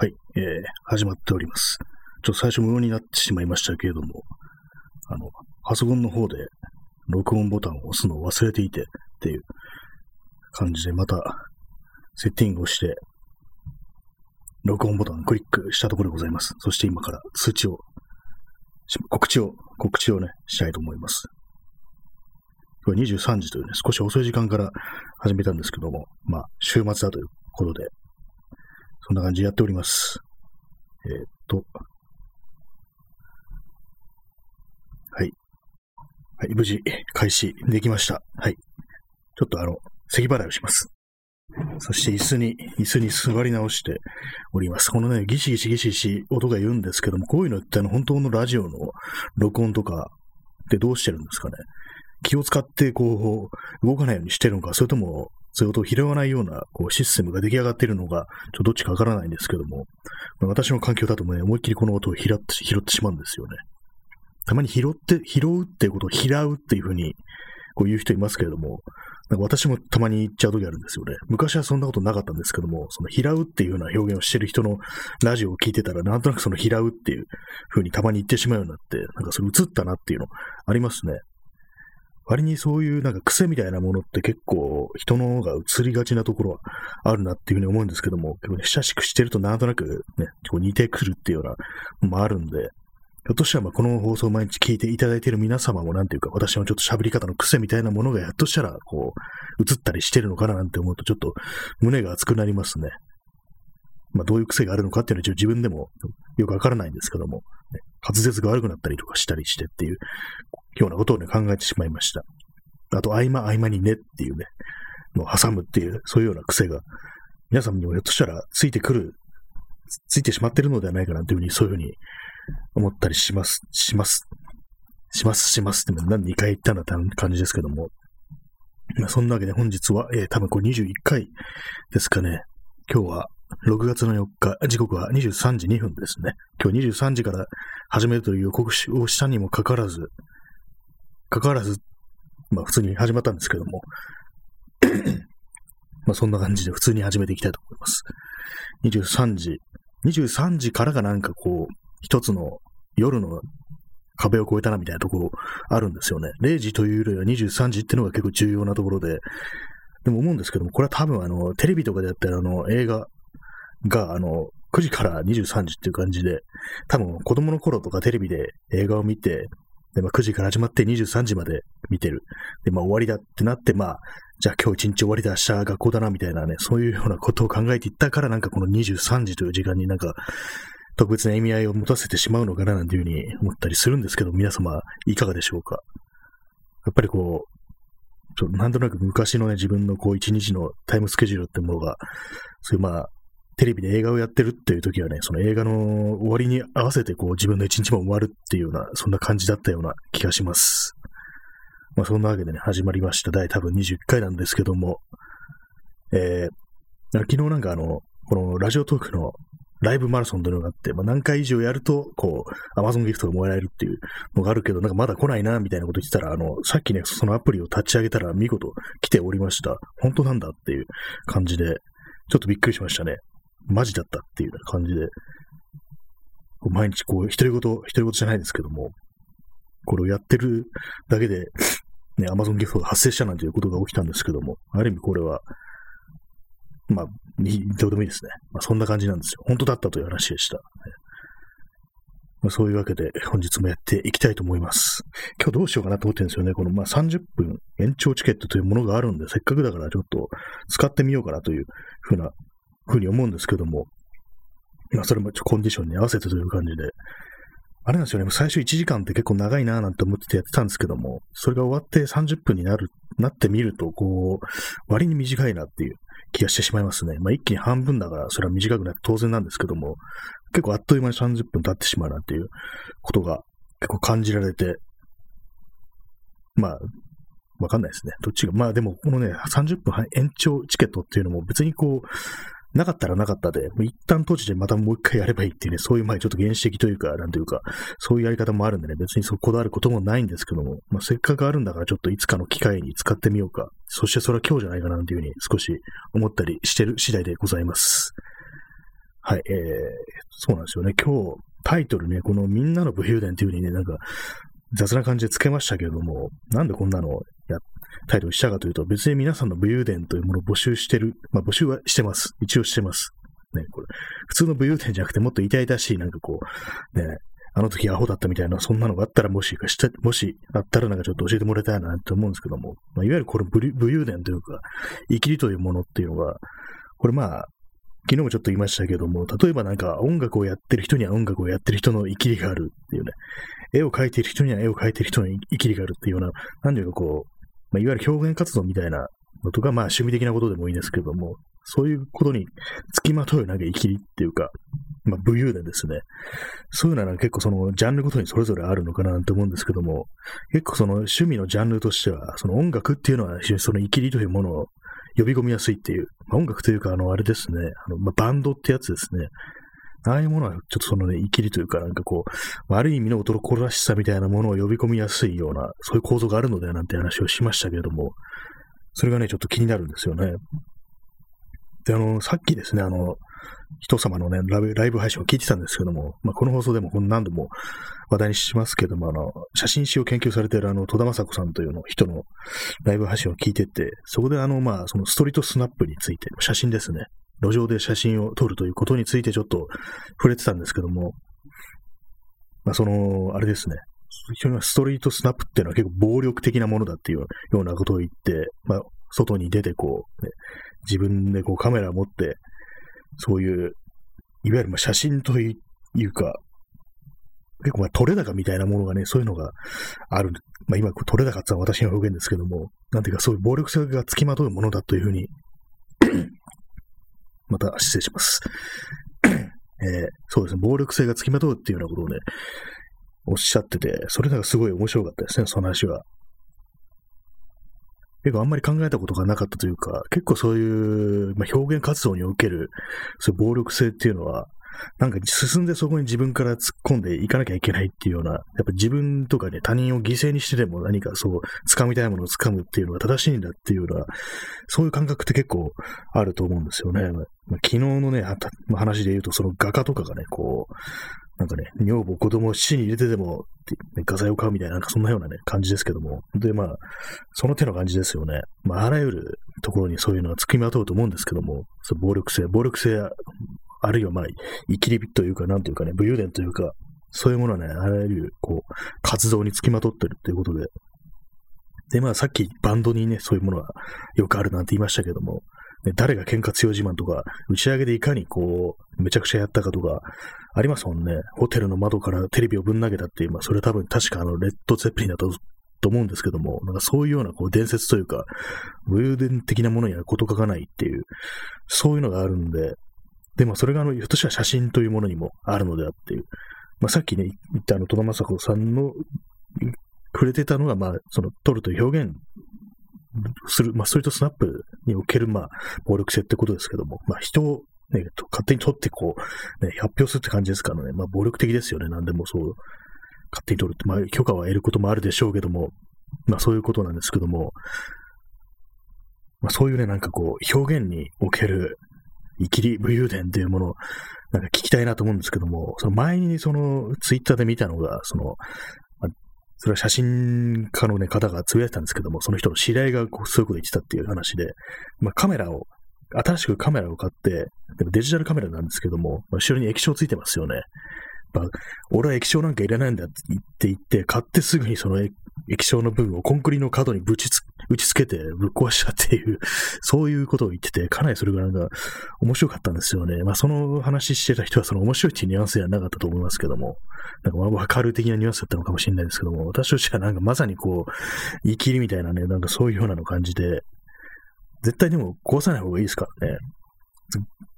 はい、えー、始まっております。ちょっと最初無音になってしまいましたけれども、あの、パソコンの方で録音ボタンを押すのを忘れていてっていう感じでまたセッティングをして、録音ボタンをクリックしたところでございます。そして今から通知を、告知を、告知をね、したいと思います。今日23時というね、少し遅い時間から始めたんですけども、まあ、週末だということで、そんな感じでやっております。えー、っと。はい。はい、無事開始できました。はい。ちょっとあの、咳払いをします。そして椅子に、椅子に座り直しております。このね、ギシギシギシギシ音が言うんですけども、こういうのってあの本当のラジオの録音とかってどうしてるんですかね。気を使ってこう、動かないようにしてるのか、それともそういう音を拾わないようなこうシステムが出来上がっているのが、ちょっとどっちかわからないんですけども、私の環境だとね、思いっきりこの音を拾って拾ってしまうんですよね。たまに拾って、拾うっていうことを拾うっていうふうにこう言う人いますけれども、なんか私もたまに言っちゃう時あるんですよね。昔はそんなことなかったんですけども、その拾うっていうような表現をしてる人のラジオを聞いてたら、なんとなくその拾うっていう風にたまに言ってしまうようになって、なんかそれ映ったなっていうのありますね。割にそういうなんか癖みたいなものって結構人のが映りがちなところはあるなっていうふうに思うんですけども、結構ね、親しくしてるとなんとなくね、こう似てくるっていうようなのもあるんで、ひょっとしたらまあこの放送を毎日聞いていただいている皆様もなんていうか私のちょっと喋り方の癖みたいなものがひょっとしたらこう映ったりしてるのかななんて思うとちょっと胸が熱くなりますね。まあどういう癖があるのかっていうのは自分でもよくわからないんですけども、ね、滑舌が悪くなったりとかしたりしてっていうようなことをね、考えてしまいました。あと、合間合間にねっていうね、の挟むっていう、そういうような癖が、皆さんにもひょっとしたらついてくる、ついてしまってるのではないかなというふうに、そういうふうに思ったりします、します。します、しますって何2回言ったんだって感じですけども。ま、そんなわけで本日は、えー、多分これ21回ですかね。今日は6月の4日、時刻は23時2分ですね。今日23時から始めるという予告をしたにもかかわらず、かかわらず、まあ普通に始まったんですけども、まあそんな感じで普通に始めていきたいと思います。23時、23時からがなんかこう、一つの夜の壁を越えたなみたいなところあるんですよね。0時というよりは23時っていうのが結構重要なところで、でも思うんですけども、これは多分あの、テレビとかでやったらあの、映画があの、9時から23時っていう感じで、多分子供の頃とかテレビで映画を見て、で、まあ、9時から始まって23時まで見てる。で、まあ、終わりだってなって、まあ、じゃあ今日一日終わりだ、明日学校だな、みたいなね、そういうようなことを考えていったから、なんかこの23時という時間になんか、特別な意味合いを持たせてしまうのかな、なんていうふうに思ったりするんですけど、皆様、いかがでしょうか？やっぱりこう、なんとなく昔のね、自分のこう一日のタイムスケジュールってものが、そういうまあ、テレビで映画をやってるっていう時はね、その映画の終わりに合わせてこう自分の一日も終わるっていうような、そんな感じだったような気がします。まあそんなわけでね、始まりました。第多分21回なんですけども、えー、昨日なんかあの、このラジオトークのライブマラソンというのがあって、まあ、何回以上やると、こう、アマゾンギフトがもらえるっていうのがあるけど、なんかまだ来ないな、みたいなこと言ってたら、あの、さっきね、そのアプリを立ち上げたら見事来ておりました。本当なんだっていう感じで、ちょっとびっくりしましたね。マジだったっていう感じで、毎日こう、独り言、独り言じゃないですけども、これをやってるだけで、ね、アマゾンギフトが発生したなんていうことが起きたんですけども、ある意味これは、まあ、どうでもいいですね。まあ、そんな感じなんですよ。本当だったという話でした。まあ、そういうわけで、本日もやっていきたいと思います。今日どうしようかなと思ってるんですよね。この、まあ、30分延長チケットというものがあるんで、せっかくだからちょっと使ってみようかなというふうなふうに思うんですけども、まあ、それもコンディションに合わせてという感じで、あれなんですよね、最初1時間って結構長いなぁなんて思っててやってたんですけども、それが終わって30分になる、なってみると、こう、割に短いなっていう気がしてしまいますね。まあ一気に半分だから、それは短くなって当然なんですけども、結構あっという間に30分経ってしまうなっていうことが結構感じられて、まあ、わかんないですね。どっちが。まあでも、このね、30分延長チケットっていうのも別にこう、なかったらなかったで、一旦閉じてまたもう一回やればいいっていうね、そういう前ちょっと原始的というか、なんというか、そういうやり方もあるんでね、別にそこだわることもないんですけども、まあ、せっかくあるんだからちょっといつかの機会に使ってみようか。そしてそれは今日じゃないかなというふうに少し思ったりしてる次第でございます。はい、えー、そうなんですよね。今日、タイトルね、このみんなの武勇伝っていう風にね、なんか、雑な感じでつけましたけれども、なんでこんなのや、タイトルしたかというと、別に皆さんの武勇伝というものを募集してる、まあ募集はしてます。一応してます。ね、これ、普通の武勇伝じゃなくてもっと痛々しい、なんかこう、ね、あの時アホだったみたいな、そんなのがあったら、もしかして、もしあったらなんかちょっと教えてもらいたいなって思うんですけども、まあ、いわゆるこの武勇伝というか、生きりというものっていうのが、これまあ、昨日もちょっと言いましたけども、例えばなんか音楽をやってる人には音楽をやってる人の生きりがあるっていうね、絵を描いてる人には絵を描いてる人の生きりがあるっていうような、なんていうかこう、まあ、いわゆる表現活動みたいなのとか、まあ趣味的なことでもいいですけれども、そういうことにつきまとうなんか生きりっていうか、まあ武勇伝ですね。そういうのは結構そのジャンルごとにそれぞれあるのかなと思うんですけども、結構その趣味のジャンルとしては、その音楽っていうのは非常にその生きりというものを呼び込みやすいっていう、まあ、音楽というか、あの、あれですね、あのまあ、バンドってやつですね。ああいうものはちょっとそのね、生きりというか、なんかこう、ある意味の男らしさみたいなものを呼び込みやすいような、そういう構造があるのではなんて話をしましたけれども、それがね、ちょっと気になるんですよね。で、あの、さっきですね、あの、人様のねライ、ブ配信を聞いてたんですけども、まあ、この放送でも何度も話題にしますけども、あの、写真史を研究されているあの、戸田正子さんというの人のライブ配信を聞いてて、そこであの、まあ、そのストリートスナップについて、写真ですね。路上で写真を撮るということについてちょっと触れてたんですけども、まあ、その、あれですね。ストリートスナップっていうのは結構暴力的なものだっていうようなことを言って、まあ、外に出てこう、ね、自分でこうカメラを持って、そういう、いわゆるまあ写真というか、結構まあ取れ高みたいなものがね、そういうのがある。まあ今、取れ高ってのは私の表現ですけども、なんていうかそういう暴力性が付きまとうものだというふうにまた失礼します えー、そうですね、暴力性が付きまとうっていうようなことをね、おっしゃってて、それなんかすごい面白かったですね、その話は。結構あんまり考えたことがなかったというか、結構そういう、まあ、表現活動における、そういう暴力性っていうのは、なんか進んでそこに自分から突っ込んでいかなきゃいけないっていうような、やっぱ自分とかね、他人を犠牲にしてでも何かそう、掴みたいものを掴むっていうのが正しいんだっていうような、そういう感覚って結構あると思うんですよね。まあ、昨日のね、話で言うと、その画家とかがね、こう、なんかね、女房、子供を死に入れてでも、ね、画材を買うみたいな、なんかそんなようなね、感じですけども。で、まあ、その手の感じですよね。まあ、あらゆるところにそういうのが付きまとうと思うんですけども、そ暴力性、暴力性、あるいはまあ、生きりというか、なんというかね、武勇伝というか、そういうものはね、あらゆる、こう、活動に付きまとってるっていうことで。で、まあ、さっきバンドにね、そういうものはよくあるなんて言いましたけども、ね、誰が喧嘩強自慢とか、打ち上げでいかにこう、めちゃくちゃやったかとか、ありますもんね。ホテルの窓からテレビをぶん投げたっていう、まあ、それ多分確かあの、レッド・ゼップリンだとと思うんですけども、なんかそういうようなこう伝説というか、武勇伝的なものには事欠かないっていう、そういうのがあるんで、で、もそれがあの、ひょっとしたら写真というものにもあるのであっていう、まあ、さっきね、言ったあの、戸田正子さんの触れてたのが、まあ、その、撮るという表現する、まあ、ストリートスナップにおける、まあ、暴力性ってことですけども、まあ、人を、ね、勝手に取ってこう、ね、発表するって感じですからね、まあ、暴力的ですよね、なんでもそう、勝手に取るって、まあ、許可は得ることもあるでしょうけども、まあ、そういうことなんですけども、まあ、そういうね、なんかこう、表現における、生きり武勇伝っていうものを、なんか聞きたいなと思うんですけども、その前にそのツイッターで見たのが、そのあ、それは写真家の、ね、方がつぶやいてたんですけども、その人の知り合いがこうそういうこと言ってたっていう話で、まあ、カメラを、新しくカメラを買って、でもデジタルカメラなんですけども、まあ、後ろに液晶ついてますよね。ま、俺は液晶なんかいらないんだって言って、買ってすぐにその液晶の部分をコンクリの角にぶちつ打ち付けてぶっ壊したっていう、そういうことを言ってて、かなりそれがなんか面白かったんですよね。まあその話してた人はその面白いっていうニュアンスではなかったと思いますけども、なんかわかる的なニュアンスだったのかもしれないですけども、私としてはなんかまさにこう、言い切りみたいなね、なんかそういうようなの感じで、絶対でも壊さない方がいいですからね。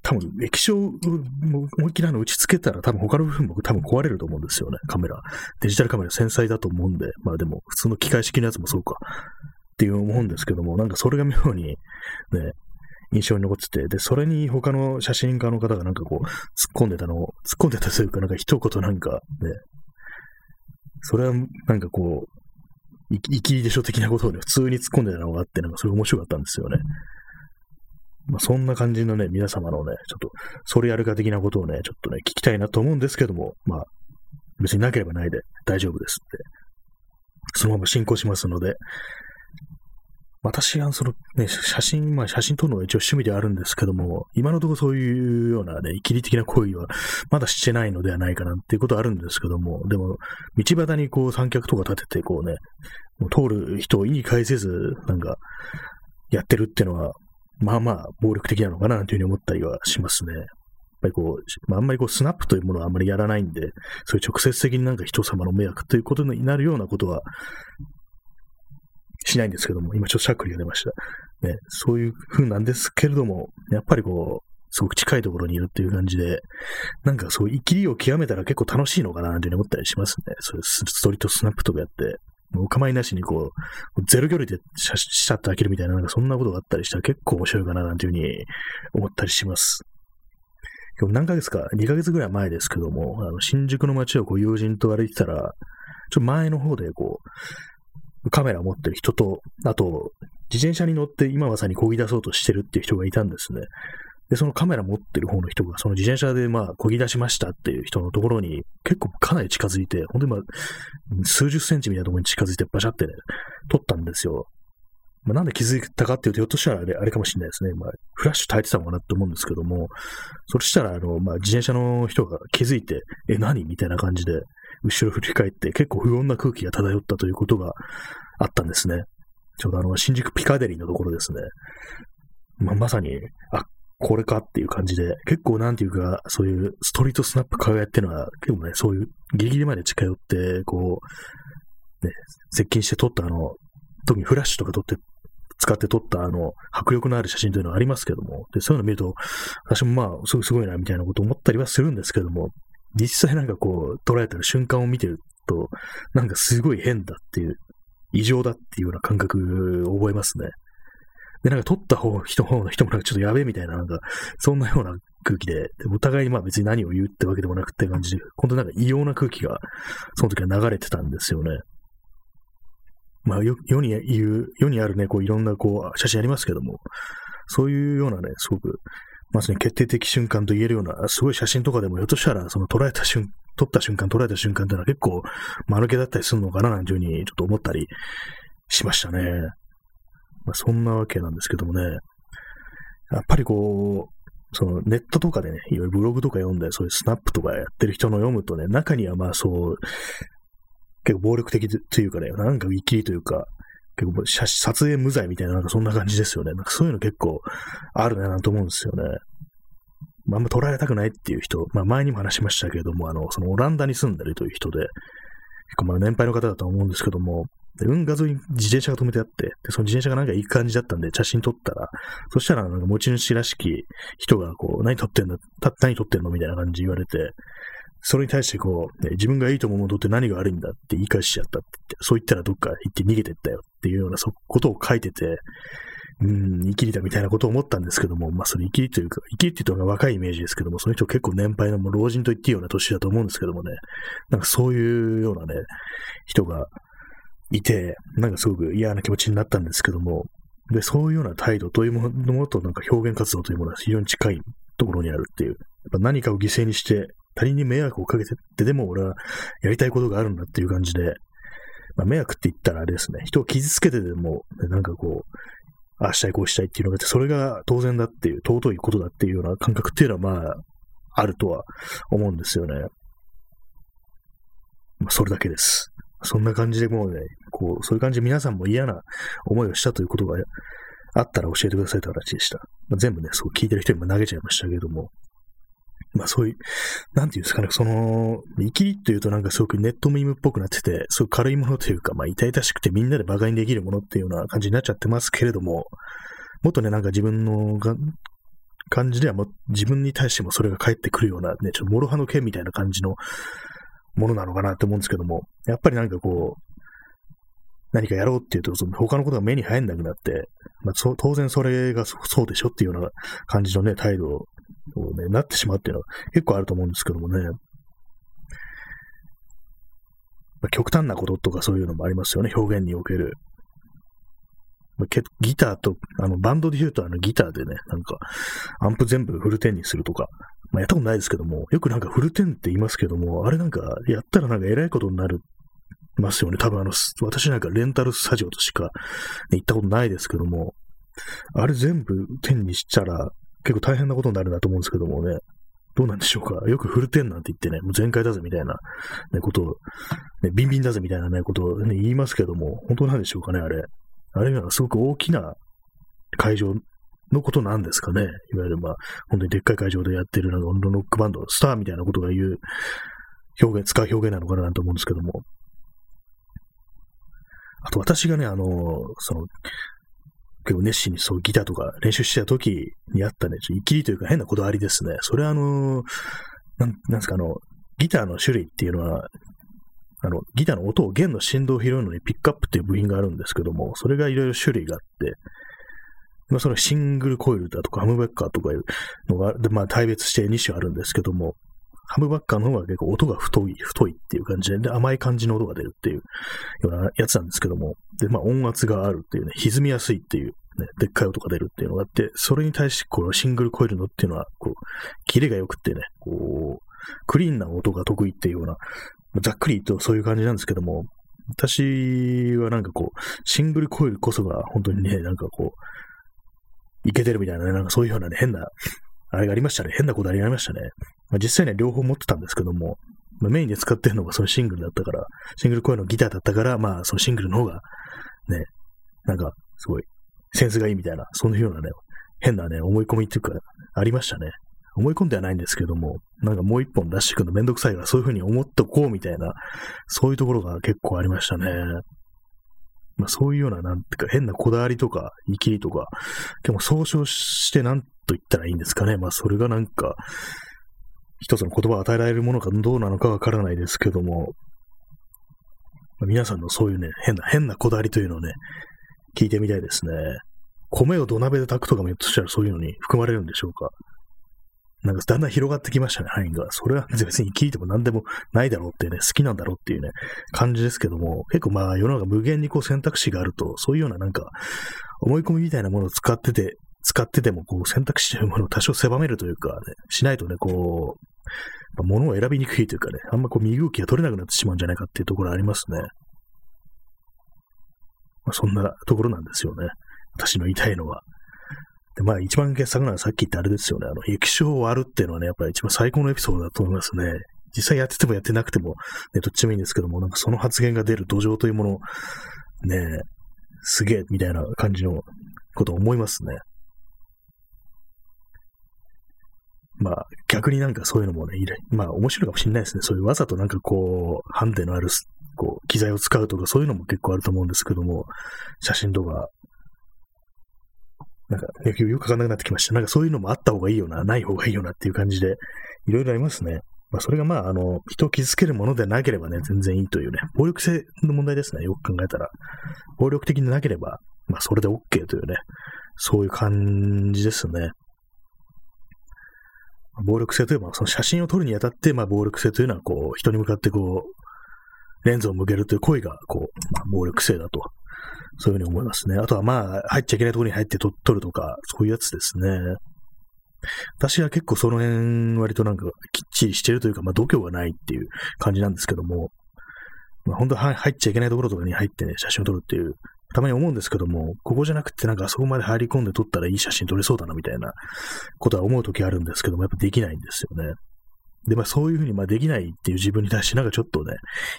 多分液晶を思いっきりの打ち付けたら多分他の部分も多分壊れると思うんですよね、カメラ。デジタルカメラ繊細だと思うんで、まあでも普通の機械式のやつもそうか。っていう思うんですけども、なんかそれが妙にね、印象に残ってて、で、それに他の写真家の方がなんかこう、突っ込んでたのを、突っ込んでたというか、なんか一言なんかね、それはなんかこう、生きりでしょ的なことをね、普通に突っ込んでたのがあって、なんかそれ面白かったんですよね。まあ、そんな感じのね、皆様のね、ちょっと、それやるか的なことをね、ちょっとね、聞きたいなと思うんですけども、まあ、別になければないで大丈夫ですって。そのまま進行しますので、私はそのね、写真、まあ写真撮るのが一応趣味ではあるんですけども、今のところそういうようなね、生きり的な行為はまだしてないのではないかなっていうことはあるんですけども、でも、道端にこう三脚とか立てて、こうね、もう通る人を意に介せず、なんか、やってるっていうのは、まあまあ暴力的なのかなというふうに思ったりはしますね。やっぱりこう、まあ、あんまりこうスナップというものはあんまりやらないんで、そういう直接的になんか人様の迷惑ということになるようなことはしないんですけども、今ちょっとしゃっくりが出ました。ね、そういう風なんですけれども、やっぱりこう、すごく近いところにいるっていう感じで、なんかそう、生きりを極めたら結構楽しいのかなっていうふうに思ったりしますね。そういうストリートスナップとかやって、お構いなしにこう、ゼロ距離でシャシャッと開けるみたいな、なんかそんなことがあったりしたら結構面白いかななんていうふうに思ったりします。今日何ヶ月か、2ヶ月ぐらい前ですけども、あの新宿の街をこう友人と歩いてたら、ちょっと前の方でこう、カメラを持ってる人と、あと、自転車に乗って今まさに漕ぎ出そうとしてるっていう人がいたんですね。で、そのカメラ持ってる方の人が、その自転車でまあ、漕ぎ出しましたっていう人のところに、結構かなり近づいて、本当にまあ、数十センチみたいなところに近づいて、バシャってね、撮ったんですよ。まあ、なんで気づいたかっていうと、ひょっとしたらあれあれかもしれないですね。まあ、フラッシュ焚いてたのかなって思うんですけども、そしたら、あの、まあ、自転車の人が気づいて、え、何？みたいな感じで、後ろ振り返って、結構不穏な空気が漂ったということがあったんですね。ちょうどあの、新宿ピカデリーのところですね。まあ、まさに、あ、これかっていう感じで、結構なんていうか、そういうストリートスナップ輝っていうのは、結構ね、そういうギリギリまで近寄って、こう、ね、接近して撮ったあの、特にフラッシュとか撮って、使って撮ったあの、迫力のある写真というのはありますけども、で、そういうの見ると、私もまあ、すごいすごいな、みたいなこと思ったりはするんですけども、実際なんかこう、捉えてる瞬間を見てると、なんかすごい変だっていう、異常だっていうような感覚を覚えますね。で、なんか撮った方、人方の人もなんかちょっとやべえみたいな、なんか、そんなような空気で、でお互いにまあ別に何を言うってわけでもなくって感じで、本当なんか異様な空気が、その時は流れてたんですよね。まあ、よ世に言う、世にあるね、こういろんなこう写真ありますけども、そういうようなね、すごく、まさに決定的瞬間と言えるような、すごい写真とかでも、ひょっとしたら、その捉えた瞬、撮った瞬間、捉えた瞬間っていうのは結構、間抜けだったりするのかな、なんていうふうにちょっと思ったりしましたね。まあ、そんなわけなんですけどもね、やっぱりこう、そのネットとかでね、いろいろブログとか読んで、そういうスナップとかやってる人の読むとね、中にはまあそう、結構暴力的というかね、なんかウィキリというか、結構写撮影無罪みたいな、なんかそんな感じですよね。なんかそういうの結構あるなと思うんですよね。まあ、あんま捉えたくないっていう人、まあ前にも話しましたけれども、あの、そのオランダに住んでるという人で、結構まあ年配の方だと思うんですけども、で、運河沿いに自転車が止めてあって、で、その自転車がなんかいい感じだったんで、写真撮ったら、そしたらなんか持ち主らしき人がこう、何撮ってんの何撮ってんのみたいな感じ言われて、それに対してこう、ね、自分がいいと思うものって何が悪いんだって言い返しちゃったってって、そう言ったらどっか行って逃げてったよっていうようなそことを書いてて、うん、生きりだみたいなことを思ったんですけども、まあそれ生きりというか、生きりって言うと若いイメージですけども、その人結構年配のもう老人と言っていいような年だと思うんですけどもね、なんかそういうようなね、人がいて、なんかすごく嫌な気持ちになったんですけども、で、そういうような態度というものとなんか表現活動というものは非常に近いところにあるっていう、やっぱ何かを犠牲にして他人に迷惑をかけてってでも俺はやりたいことがあるんだっていう感じで、まあ、迷惑って言ったらあれですね、人を傷つけてでも、なんかこう、ああしたいこうしたいっていうのがあって、それが当然だっていう、尊いことだっていうような感覚っていうのはまあ、あるとは思うんですよね。まあ、それだけです。そんな感じでもうね、こう、そういう感じで皆さんも嫌な思いをしたということがあったら教えてくださいという話でした。まあ、全部ね、そう聞いてる人にも投げちゃいましたけども。まあそういう、なんていうんですかね、その、生きりっていうとなんかすごくネットミームっぽくなってて、すごく軽いものというか、まあ痛々しくてみんなで馬鹿にできるものっていうような感じになっちゃってますけれども、もっとね、なんか自分のが感じではも自分に対してもそれが返ってくるようなね、ちょっと諸刃の剣みたいな感じのものなのかなって思うんですけども、やっぱりなんかこう、何かやろうっていうと、その他のことが目に入んなくなって、まあ、当然それがそうでしょっていうような感じのね、態度を、ね、なってしまうっていうのは結構あると思うんですけどもね。まあ、極端なこととかそういうのもありますよね、表現における。まあ、ギターと、あの、バンドで言うとあのギターでね、なんか、アンプ全部フルテンにするとか、まあ、やったことないですけども、よくなんかフルテンって言いますけども、あれなんか、やったらなんか偉いことになるますよね。多分あの、私なんかレンタルスタジオとしか、ね、行ったことないですけども、あれ全部天にしたら結構大変なことになるなと思うんですけどもね、どうなんでしょうか。よくフルテンなんて言ってね、もう全開だぜみたいな、ね、ことを、ね、ビンビンだぜみたいなね、ことを、ね、言いますけども、本当なんでしょうかね、あれ。あれはすごく大きな会場のことなんですかね。いわゆるまあ、本当にでっかい会場でやってるなんかロックバンド、スターみたいなことが言う表現、使う表現なのかなと思うんですけども。あと私がね、あの、その、結構熱心にそうギターとか練習してた時にあったね、ちょっときりというか変なこだわりですね。それはあの、なん、なんですか、あの、ギターの種類っていうのは、あの、ギターの音を弦の振動を拾うのにピックアップっていう部品があるんですけども、それがいろいろ種類があって、まあ、そのシングルコイルだとかハムベッカーとかいうのが、でまあ、大別して2種あるんですけども、ハムバッカーの方が結構音が太い、太いっていう感じで、で甘い感じの音が出るっていうようなやつなんですけども、で、まあ音圧があるっていうね、歪みやすいっていう、ね、でっかい音が出るっていうのがあって、それに対して、このシングルコイルのっていうのは、こう、キレが良くってね、こう、クリーンな音が得意っていうような、ざっくり言うとそういう感じなんですけども、私はなんかこう、シングルコイルこそが本当にね、なんかこう、いけてるみたいなね、なんかそういうようなね、変なあれがありましたね。変なことありましたね。まあ、実際には両方持ってたんですけども、まあ、メインで使ってるのがそのシングルだったから、シングル声のギターだったから、まあそのシングルの方が、ね、なんかすごいセンスがいいみたいな、そんなようなね、変なね、思い込みっていうか、ありましたね。思い込んではないんですけども、なんかもう一本出してくのめんどくさいから、そういうふうに思っとこうみたいな、そういうところが結構ありましたね。まあそういうような、なんていうか変なこだわりとか、生きりとか、結構総称してなんと言ったらいいんですかね。まあ、それがなんか、一つの言葉を与えられるものかどうなのかわからないですけども、まあ、皆さんのそういうね、変な、変なこだわりというのをね、聞いてみたいですね。米を土鍋で炊くとかもひょっとしたらそういうのに含まれるんでしょうか。なんかだんだん広がってきましたね、範囲が。それは別に聞いても何でもないだろうっていうね、好きなんだろうっていうね、感じですけども、結構まあ世の中無限にこう選択肢があると、そういうようななんか、思い込みみたいなものを使ってて、使ってても、こう、選択肢というものを多少狭めるというか、ね、しないとね、こう、物を選びにくいというかね、あんまこう、身動きが取れなくなってしまうんじゃないかっていうところありますね。まあ、そんなところなんですよね。私の言いたいのは。で、まあ、一番傑作なのはさっき言ったあれですよね。あの、液晶を割るっていうのはね、やっぱり一番最高のエピソードだと思いますね。実際やっててもやってなくても、ね、どっちもいいんですけども、なんかその発言が出る土壌というもの、ね、すげえ、みたいな感じのことを思いますね。まあ、逆になんかそういうのもね、まあ面白いかもしれないですね。そういうわざとなんかこう、ハンデのある、こう、機材を使うとかそういうのも結構あると思うんですけども、写真とか、なんか、よくわかんなくなってきました。なんかそういうのもあった方がいいよな、ない方がいいよなっていう感じで、いろいろありますね。まあ、それがまあ、あの、人を傷つけるものでなければね、全然いいというね、暴力性の問題ですね、よく考えたら。暴力的でなければ、まあ、それで OK というね、そういう感じですね。暴力性といえば、その写真を撮るにあたって、まあ、暴力性というのは、こう、人に向かってこう、レンズを向けるという行為が、こう、まあ、暴力性だと。そういうふうに思いますね。あとは、まあ、入っちゃいけないところに入って撮るとか、そういうやつですね。私は結構その辺、割となんか、きっちりしてるというか、まあ、度胸がないっていう感じなんですけども、まあ、本当は入っちゃいけないところとかに入ってね、写真を撮るっていうたまに思うんですけども、ここじゃなくてなんかあそこまで入り込んで撮ったらいい写真撮れそうだなみたいなことは思うときあるんですけども、やっぱできないんですよね。で、まあそういうふうにまあできないっていう自分に対してなんかちょっとね、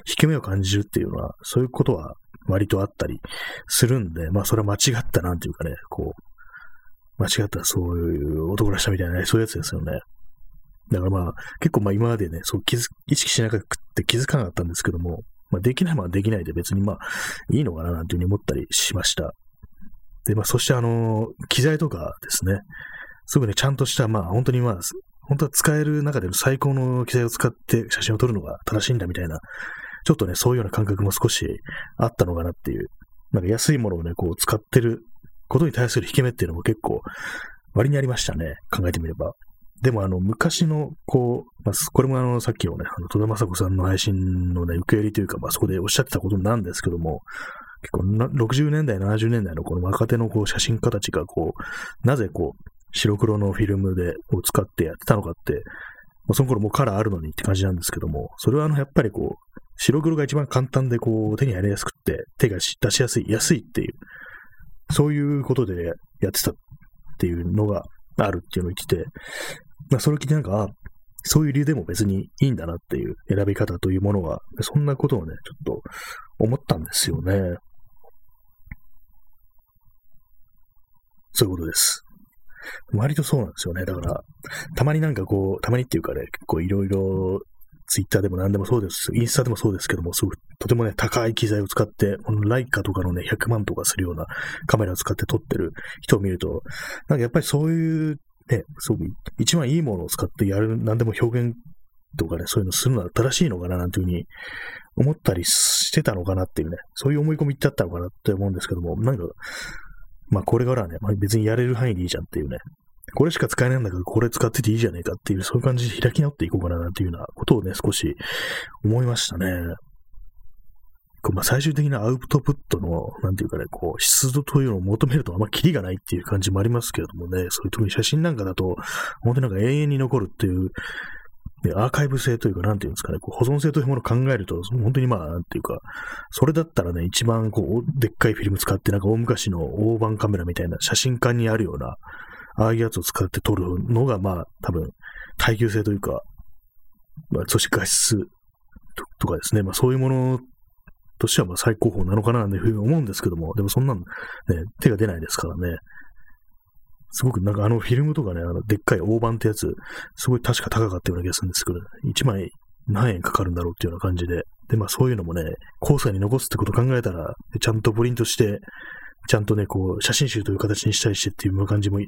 引け目を感じるっていうのは、そういうことは割とあったりするんで、まあそれは間違ったなんていうかね、こう、間違ったそういう男らしさみたいな、ね、そういうやつですよね。だからまあ結構まあ今までね、そう気づ意識しなくて気づかなかったんですけども、まあ、できないものはできないで別にまあいいのかななんていうふうに思ったりしました。で、まあそしてあの、機材とかですね、すぐね、ちゃんとした、まあ本当にまあ、本当は使える中での最高の機材を使って写真を撮るのが正しいんだみたいな、ちょっとね、そういうような感覚も少しあったのかなっていう、なんか安いものをね、こう使ってることに対する引け目っていうのも結構割にありましたね、考えてみれば。でもあの、昔の、こう、まあ、これもあの、さっきのね、あの、戸田雅子さんの配信のね、受け入れというか、まあ、そこでおっしゃってたことなんですけども、結構な60年代、70年代のこの若手のこう写真家たちがこう、なぜこう、白黒のフィルムでを使ってやってたのかって、もうその頃もうカラーあるのにって感じなんですけども、それはあの、やっぱりこう、白黒が一番簡単でこう、手に入りやすくって、手が出しやすい、安いっていう、そういうことでやってたっていうのがあるっていうのを言ってて、まあ、それを聞いてなんか、そういう理由でも別にいいんだなっていう選び方というものは、そんなことをね、ちょっと思ったんですよね。そういうことです。割とそうなんですよね。だから、たまになんかこう、たまにっていうかね、結構いろいろ、ツイッターでも何でもそうです、インスタでもそうですけども、すごくとてもね、高い機材を使って、このライカとかのね、100万とかするようなカメラを使って撮ってる人を見ると、なんかやっぱりそういうね、そう、一番いいものを使ってやる、何でも表現とかね、そういうのするのは正しいのかななんていうふうに思ったりしてたのかなっていうね、そういう思い込みってあったのかなって思うんですけども、なんか、まあこれからはね、まあ、別にやれる範囲でいいじゃんっていうね、これしか使えないんだけど、これ使ってていいじゃねえかっていう、そういう感じで開き直っていこうかななんていうようなことをね、少し思いましたね。こうまあ、最終的なアウトプットの、なんていうかね、こう、湿度というのを求めるとあんまキリがないっていう感じもありますけれどもね、そういう特に写真なんかだと、本当になんか永遠に残るっていう、ね、アーカイブ性というか、なんていうんですかね、こう保存性というものを考えると、本当にまあ、なんていうか、それだったらね、一番こう、でっかいフィルム使って、なんか大昔の大判カメラみたいな写真館にあるような、ああいうやつを使って撮るのが、まあ、多分、耐久性というか、まあ、そして画質とかですね、まあそういうものとしてはまあ最高峰なのかなというふうに思うんですけども、でもそんなのね、手が出ないですからね。すごくなんかあのフィルムとかね、あのでっかい大判ってやつ、すごい確か高かったような気がするんですけど、1枚何円かかるんだろうっていうような感じで、で、まあそういうのもね、後世に残すってことを考えたら、ちゃんとプリントして、ちゃんとね、こう、写真集という形にしたりしてっていう感じも、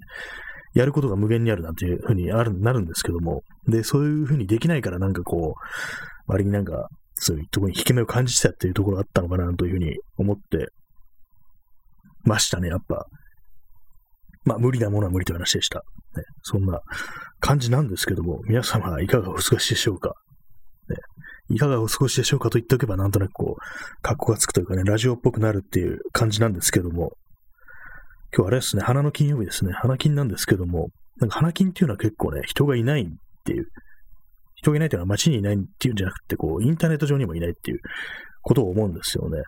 やることが無限にあるなんていうふうにある、なるんですけども、で、そういうふうにできないからなんかこう、割になんかそういうところに引け目を感じてたっていうところがあったのかなというふうに思ってましたね、やっぱ。まあ、無理なものは無理という話でした。ね、そんな感じなんですけども、皆様いかがお過ごしでしょうか？いかがお過ごしでしょうかと言っておけば、なんとなくこう、格好がつくというかね、ラジオっぽくなるっていう感じなんですけども、今日あれですね、花の金曜日ですね、花金なんですけども、なんか花金っていうのは結構ね、人がいないっていう人がいないというのは街にいないっていうんじゃなくて、こう、インターネット上にもいないっていうことを思うんですよね。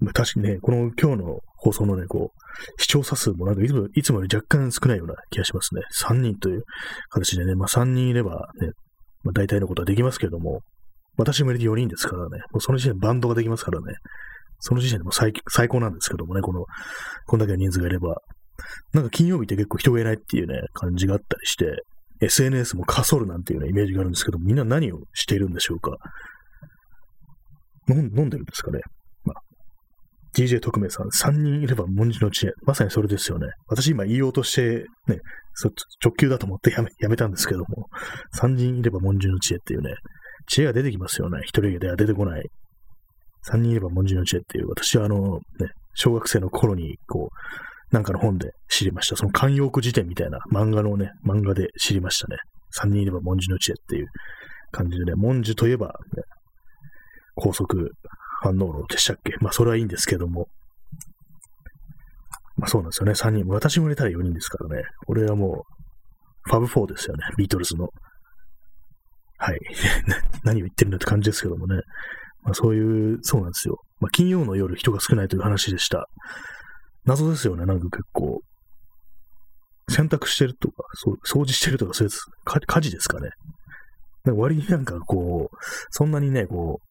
まあ、確かにね、この今日の放送のね、こう、視聴者数もなんかいつもいつもより若干少ないような気がしますね。3人という形でね、まあ3人いればね、まあ、大体のことはできますけども、私も入れて4人ですからね、もうその時点でバンドができますからね、その時点でも最最高なんですけどもね、この、こんだけの人数がいれば、なんか金曜日って結構人がいないっていうね、感じがあったりして、SNS もかそるなんていうね、イメージがあるんですけど、みんな何をしているんでしょうか？飲んでるんですかね、まあ、DJ 特命さん、3人いれば文字の知恵。まさにそれですよね。私今言おうとして、ね、そ直球だと思ってやめやめたんですけども、3人いれば文字の知恵っていうね、知恵が出てきますよね。一人では出てこない。3人いれば文字の知恵っていう、私はあの、ね、小学生の頃に、こう、なんかの本で知りました。その慣用句辞典みたいな漫画のね、漫画で知りましたね。三人いれば文字の知恵っていう感じでね、文字といえば、ね、高速反応炉でしたっけまあ、それはいいんですけども。まあ、そうなんですよね。三人。私も入れたら4人ですからね。俺はもう、ファブ4ですよね。ビートルズの。はい。何を言ってるんだって感じですけどもね。まあ、そういう、そうなんですよ。まあ、金曜の夜人が少ないという話でした。謎ですよね、なんか結構。洗濯してるとか、掃除してるとか、そういうやつ、家事ですかね。なんか割になんかこう、そんなにね、こう、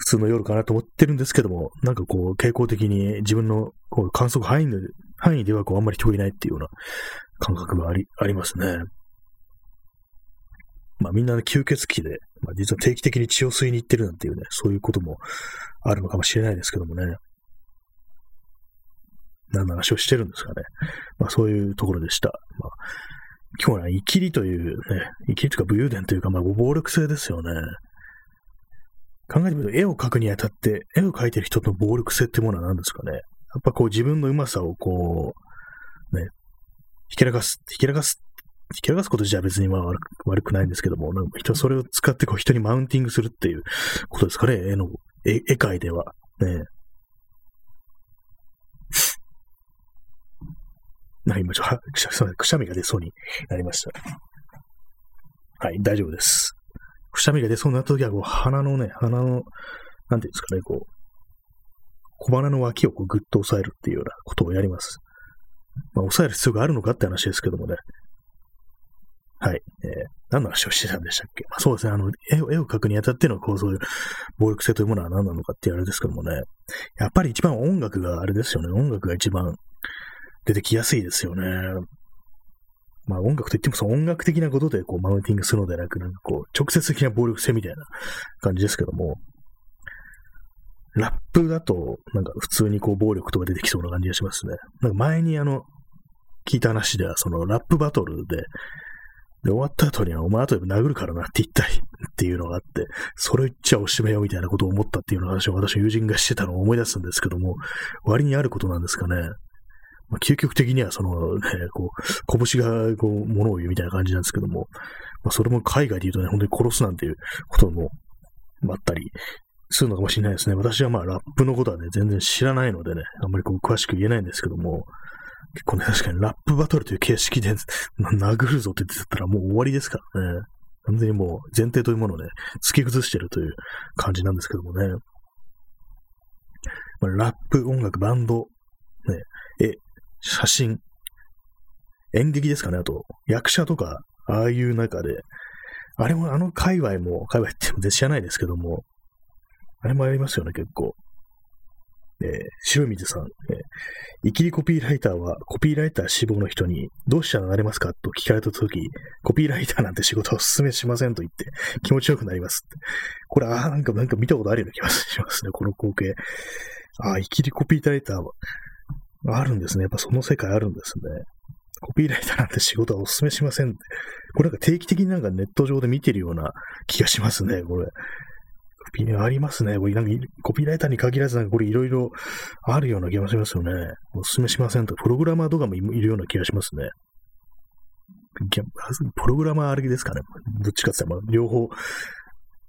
普通の夜かなと思ってるんですけども、なんかこう、傾向的に自分のこう観測範囲で範囲ではこう、あんまり人がいないっていうような感覚があり、ありますね。まあみんな、ね、吸血鬼で、まあ実は定期的に血を吸いに行ってるなんていうね、そういうこともあるのかもしれないですけどもね。何の話をしてるんですかね。まあそういうところでした。まあ、今日はねイキリというね、イキリというか武勇伝というか、まあ暴力性ですよね。考えてみると、絵を描くにあたって、絵を描いてる人の暴力性ってものは何ですかね？やっぱこう自分のうまさをこう、ね、ひけらかす、ひけらかす、ひけらかすこと自体は別にまあ悪くないんですけども、なんか人それを使ってこう人にマウンティングするっていうことですかね、絵の、絵絵界では。ねな、今ちょっと、くしゃ、くしゃみが出そうになりました。はい、大丈夫です。くしゃみが出そうになった時は、こう、鼻のね、鼻の、なんていうんですかね、こう、小鼻の脇をこうぐっと押さえるっていうようなことをやります。まあ、押さえる必要があるのかって話ですけどもね。はい。えー、何の話をしてたんでしたっけ、まあ、そうですね。あの、絵を絵を描くにあたっての、こう、そういう暴力性というものは何なのかっていうあれですけどもね。やっぱり一番音楽があれですよね。音楽が一番出てきやすいですよね。まあ音楽といってもその音楽的なことでこうマウンティングするのではなく、なんかこう、直接的な暴力性みたいな感じですけども、ラップだと、なんか普通にこう暴力とか出てきそうな感じがしますね。なんか前にあの、聞いた話では、そのラップバトルで、で、終わった後には、お前後で殴るからなって言ったりっていうのがあって、それ言っちゃおしめよみたいなことを思ったっていう話を私の友人がしてたのを思い出すんですけども、割にあることなんですかね。まあ、究極的にはそのね、こう、拳がこう、物を言うみたいな感じなんですけども、まあ、それも海外で言うとね、本当に殺すなんていうこともあったりするのかもしれないですね。私はまあ、ラップのことはね、全然知らないのでね、あんまりこう、詳しく言えないんですけども、結構ね、確かにラップバトルという形式で 殴るぞって言ってたらもう終わりですからね。完全にもう前提というものをね、突き崩してるという感じなんですけどもね。まあ、ラップ、音楽、バンド、ね、絵、写真、演劇ですかね、あと、役者とか、ああいう中で、あれも、あの界隈も、界隈って知らないですけども、あれもありますよね、結構。えー、白水さん、えー、イキリコピーライターはコピーライター志望の人にどうしたらなれますかと聞かれたとき、コピーライターなんて仕事をお勧めしませんと言って気持ちよくなります。これ、ああ、なんか、なんか見たことあるような気がしますね、この光景。ああ、イキリコピーライターは、あるんですね。やっぱその世界あるんですね。コピーライターなんて仕事はお勧めしません。これなんか定期的になんかネット上で見てるような気がしますね、これ。コピーありますね。これなんかコピーライターに限らずなんかこれいろいろあるような気がしますよね。お勧めしませんと。プログラマーとかもいるような気がしますね。プログラマーあれですかね。どっちかって言ったら、両方、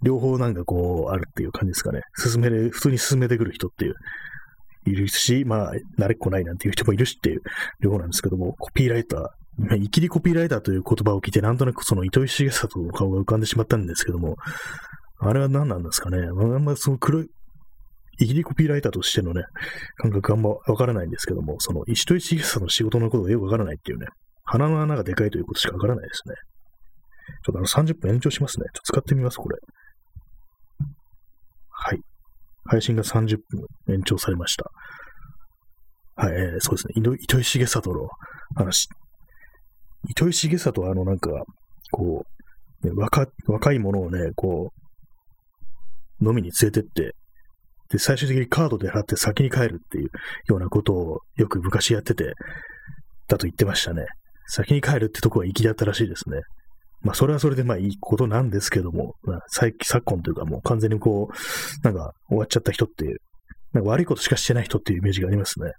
両方なんかこう、あるっていう感じですかね。進める、普通に進めてくる人っていういるし、まあ、慣れっこないなんていう人もいるしっていう両方なんですけども、コピーライター、いきりコピーライターという言葉を聞いて、なんとなくその糸井重里の顔が浮かんでしまったんですけども、あれは何なんですかね。あんまその黒い、いきりコピーライターとしてのね、感覚あんまわからないんですけども、その糸井重里の仕事のことがよくわからないっていうね、鼻の穴がでかいということしかわからないですね。ちょっとあの30分延長しますね。ちょっと使ってみます、これ。はい。配信が30分延長されました。はい、えー、そうですね。糸井重里の話。糸井重里は、あの、なんか、こう、ね、若、若い者をね、こう、飲みに連れてって、で、最終的にカードで払って先に帰るっていうようなことをよく昔やってて、だと言ってましたね。先に帰るってとこは粋だったらしいですね。まあ、それはそれでまあいいことなんですけども、まあ、最昨今というかもう完全にこう、なんか終わっちゃった人っていう、なんか悪いことしかしてない人っていうイメージがありますね。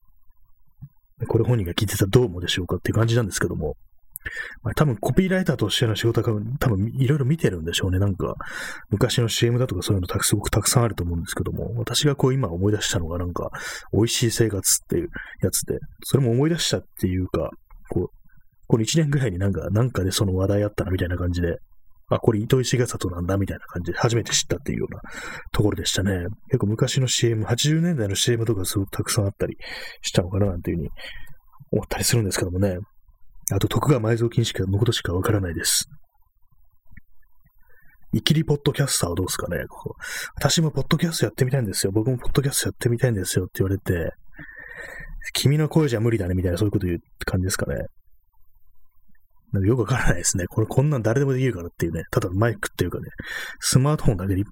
これ本人が聞いてたらどう思うでしょうかっていう感じなんですけども、まあ、多分コピーライターとしての仕事は多分いろいろ見てるんでしょうね。なんか、昔の CM だとかそういうのたくすごくたくさんあると思うんですけども、私がこう今思い出したのがなんか、美味しい生活っていうやつで、それも思い出したっていうか、こう、この1年ぐらいになんか、なんかでその話題あったなみたいな感じで、あ、これ糸井重里なんだみたいな感じで初めて知ったっていうようなところでしたね。結構昔の CM、80年代の CM とかすごくたくさんあったりしたのかななんていうふうに思ったりするんですけどもね。あと、徳川埋蔵金しかのことしかわからないです。イキリポッドキャスターはどうですかねここ私もポッドキャストやってみたいんですよ。僕もポッドキャストやってみたいんですよって言われて、君の声じゃ無理だねみたいなそういうこと言うって感じですかね。なんかよくわからないですね。これこんなん誰でもできるからっていうね。ただマイクっていうかね、スマートフォンだけで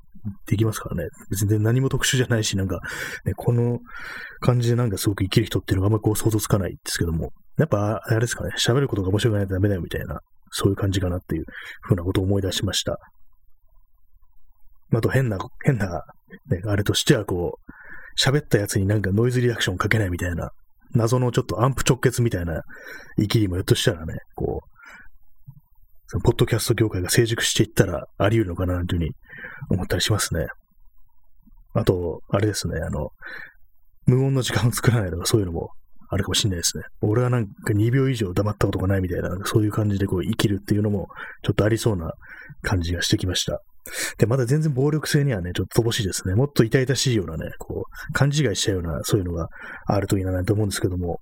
できますからね。別に何も特殊じゃないし、なんか、ね、この感じでなんかすごく生きる人っていうのがあんまこう想像つかないですけども、やっぱあれですかね、喋ることが面白くないとダメだよみたいな、そういう感じかなっていうふうなことを思い出しました。あと変な、変な、ね、あれとしてはこう、喋ったやつになんかノイズリアクションかけないみたいな、謎のちょっとアンプ直結みたいな生きりもひょっとしたらね、こう、そのポッドキャスト業界が成熟していったらあり得るのかなというふうに思ったりしますね。あと、あれですね、あの、無音の時間を作らないとかそういうのもあるかもしれないですね。俺はなんか2秒以上黙ったことがないみたいな、そういう感じでこう生きるっていうのもちょっとありそうな感じがしてきました。で、まだ全然暴力性にはね、ちょっと乏しいですね。もっと痛々しいようなね、こう、勘違いしちゃうような、そういうのがあるといいななんて思うんですけども、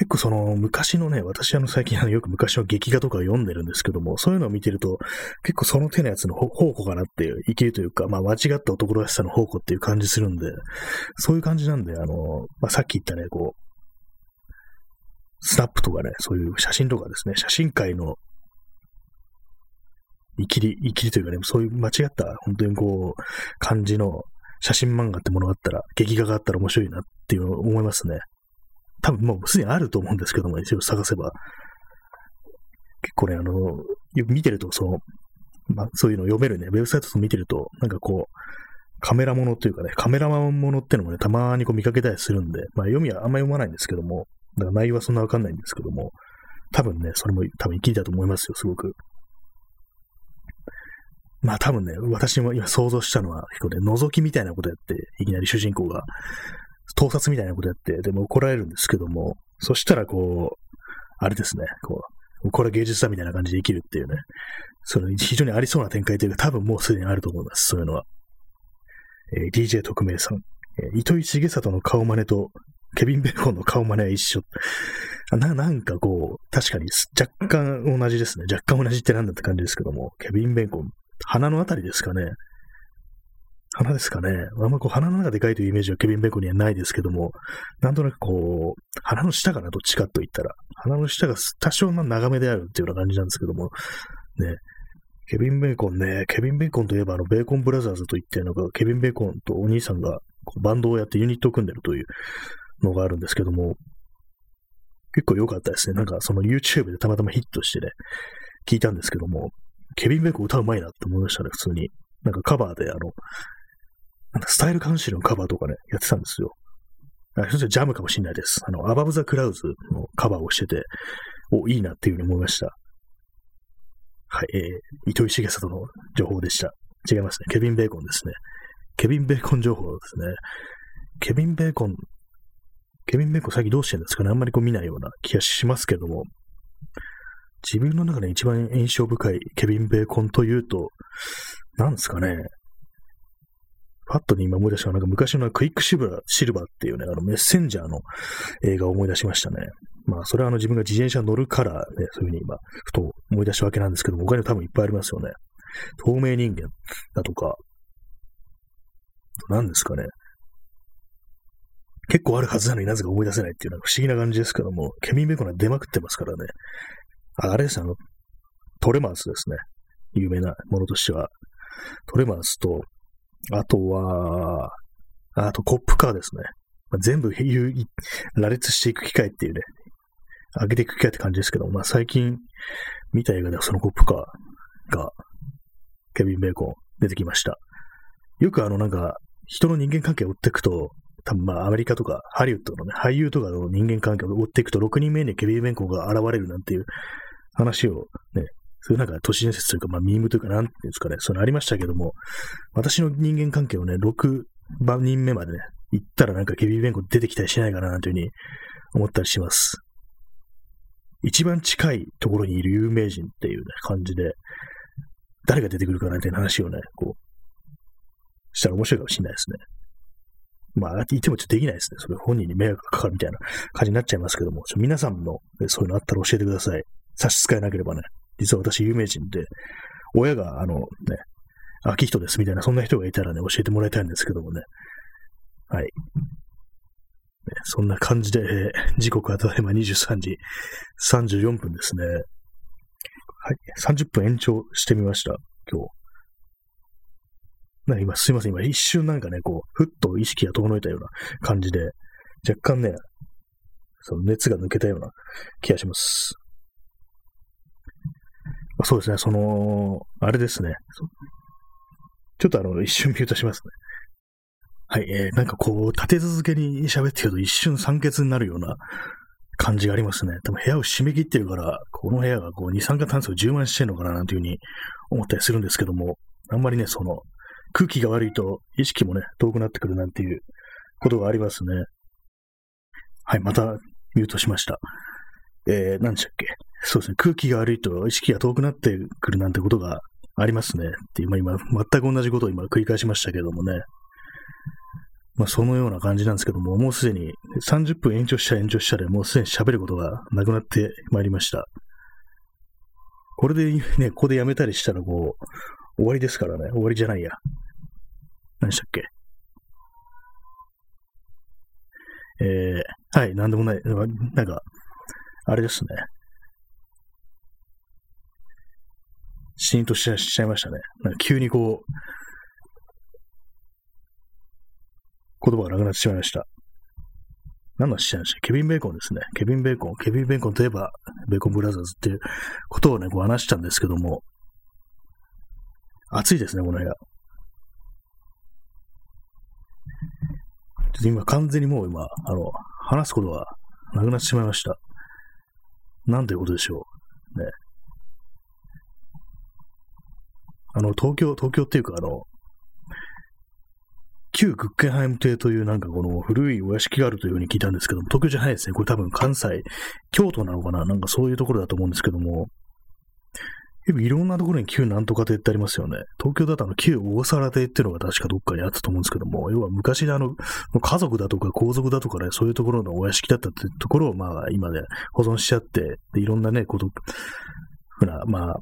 結構その昔のね、私あの最近あのよく昔の劇画とか読んでるんですけども、そういうのを見てると、結構その手のやつの宝庫かなっていう、生きるというか、まあ間違った男らしさの宝庫っていう感じするんで、そういう感じなんで、あの、まあさっき言ったね、こう、スナップとかね、そういう写真とかですね、写真界の生きり、生きりというかね、そういう間違った、本当にこう、感じの写真漫画ってものがあったら、劇画があったら面白いなっていう思いますね。多分もうすでにあると思うんですけども、一応探せば。結構ね、あの、よく見てると、その、まあ、そういうのを読めるね、ウェブサイトと見てると、なんかこう、カメラものっていうかね、カメラマンものってのもね、たまにこう見かけたりするんで、まあ読みはあんま読まないんですけども、だから内容はそんなわかんないんですけども、多分ね、それも多分生きりだと思いますよ、すごく。まあ多分ね、私も今想像したのは、結構ね、覗きみたいなことやって、いきなり主人公が、盗撮みたいなことやって、でも怒られるんですけども、そしたらこう、あれですね、こう、これ芸術だみたいな感じで生きるっていうね、その非常にありそうな展開というか、多分もうすでにあると思います、そういうのは。えー、DJ 特命さん、えー、糸井重里の顔真似と、ケビン・ベーコンの顔真似は一緒。な、なんかこう、確かに若干同じですね。若干同じってなんだって感じですけども、ケビン・ベーコン、鼻のあたりですかね。鼻ですかね。あんまこう鼻の中でかいというイメージはケビン・ベコにはないですけども、なんとなくこう、鼻の下かな、どっちかと言ったら。鼻の下が多少な長めであるっていうような感じなんですけども、ね。ケビン・ベーコンね、ケビン・ベーコンといえばあの、ベーコンブラザーズと言ってのが、ケビン・ベーコンとお兄さんがこうバンドをやってユニットを組んでるというのがあるんですけども、結構良かったですね。なんかその YouTube でたまたまヒットしてね、聞いたんですけども、ケビン・ベーコン歌うまいなって思いましたね、普通に。なんかカバーであの、なんかスタイルカウンシルのカバーとかね、やってたんですよ。あそしてジャムかもしれないです。あの、アバブ・ザ・クラウズのカバーをしてて、お、いいなっていうふうに思いました。はい、えー、糸井重里の情報でした。違いますね。ケビン・ベーコンですね。ケビン・ベーコン情報ですね。ケビン・ベーコン、ケビン・ベーコン最近どうしてるんですかねあんまりこう見ないような気がしますけども、自分の中で一番印象深いケビン・ベーコンというと、なんですかね。パッとに今思い出したのはなんか昔のクイックシルバーシルバーっていうね、あのメッセンジャーの映画を思い出しましたね。まあ、それはあの自分が自転車乗るからね、そういうふうに今、ふと思い出したわけなんですけども、他にも多分いっぱいありますよね。透明人間だとか、何ですかね。結構あるはずなのになぜか思い出せないっていうのは不思議な感じですけども、ケミン・ベコンは出まくってますからね。ああれですあの、トレマースですね。有名なものとしては。トレマースと、あとは、あとコップカーですね。まあ、全部羅列していく機会っていうね、上げていく機会って感じですけど、まあ最近見た映画ではそのコップカーが、ケビン・ベーコン出てきました。よくあのなんか、人の人間関係を追っていくと、多分まあアメリカとかハリウッドのね、俳優とかの人間関係を追っていくと6人目にケビン・ベーコンが現れるなんていう話をね、そういうなんか都市伝説というか、まあ、ミームというか、なんていうんですかね、そういうのありましたけども、私の人間関係をね、6番人目までね、行ったらなんかケビン・ベンコ出てきたりしないかな、なんていうふうに思ったりします。一番近いところにいる有名人っていうね、感じで、誰が出てくるかなんていう話をね、こう、したら面白いかもしれないですね。まあ、いてもちょっとできないですね。それ本人に迷惑がかかるみたいな感じになっちゃいますけども、ちょ皆さんのそういうのあったら教えてください。差し支えなければね。実は私有名人で、親があのね、秋人ですみたいな、そんな人がいたらね、教えてもらいたいんですけどもね。はい。そんな感じで、えー、時刻はただいま23時34分ですね。はい。30分延長してみました、今日。な今、すいません。今、一瞬なんかね、こう、ふっと意識が遠のいたような感じで、若干ね、その熱が抜けたような気がします。そうですね、その、あれですね。ちょっとあの、一瞬ミュートしますね。はい、えー、なんかこう、立て続けに喋ってると一瞬酸欠になるような感じがありますね。多分部屋を閉め切ってるから、この部屋がこう、二酸化炭素を充満してるのかななんていうふうに思ったりするんですけども、あんまりね、その、空気が悪いと意識もね、遠くなってくるなんていうことがありますね。はい、またミュートしました。えー、何でしたっけ？そうですね、空気が悪いと意識が遠くなってくるなんてことがありますね。って今、今、全く同じことを今繰り返しましたけどもね。まあ、そのような感じなんですけども、もうすでに30分延長した延長したで、もうすでに喋ることがなくなってまいりました。これでね、ここでやめたりしたらこう、終わりですからね。終わりじゃないや。何でしたっけ？えー、はい、なんでもない。なんか、あれですね。シーンとしちゃいましたね。なんか急にこう、言葉がなくなってしまいました。何の話なんでしたケビン・ベーコンですね。ケビン・ベーコン。ケビン・ベーコンといえば、ベーコン・ブラザーズっていうことをね、こう話したんですけども、暑いですね、この部屋。ちょっと今完全にもう今、あの、話すことがなくなってしまいました。なんていうことでしょう。ね。あの、東京、東京っていうか、あの、旧グッケンハイム邸というなんかこの古いお屋敷があるというふうに聞いたんですけども、東京じゃないですね。これ多分関西、京都なのかななんかそういうところだと思うんですけども、いろんなところに旧なんとか邸ってありますよね。東京だとあの旧大皿邸っていうのが確かどっかにあったと思うんですけども、要は昔であの、家族だとか皇族だとかね、そういうところのお屋敷だったっていうところをまあ今で保存しちゃって、でいろんなね、こと、ふな、まあ、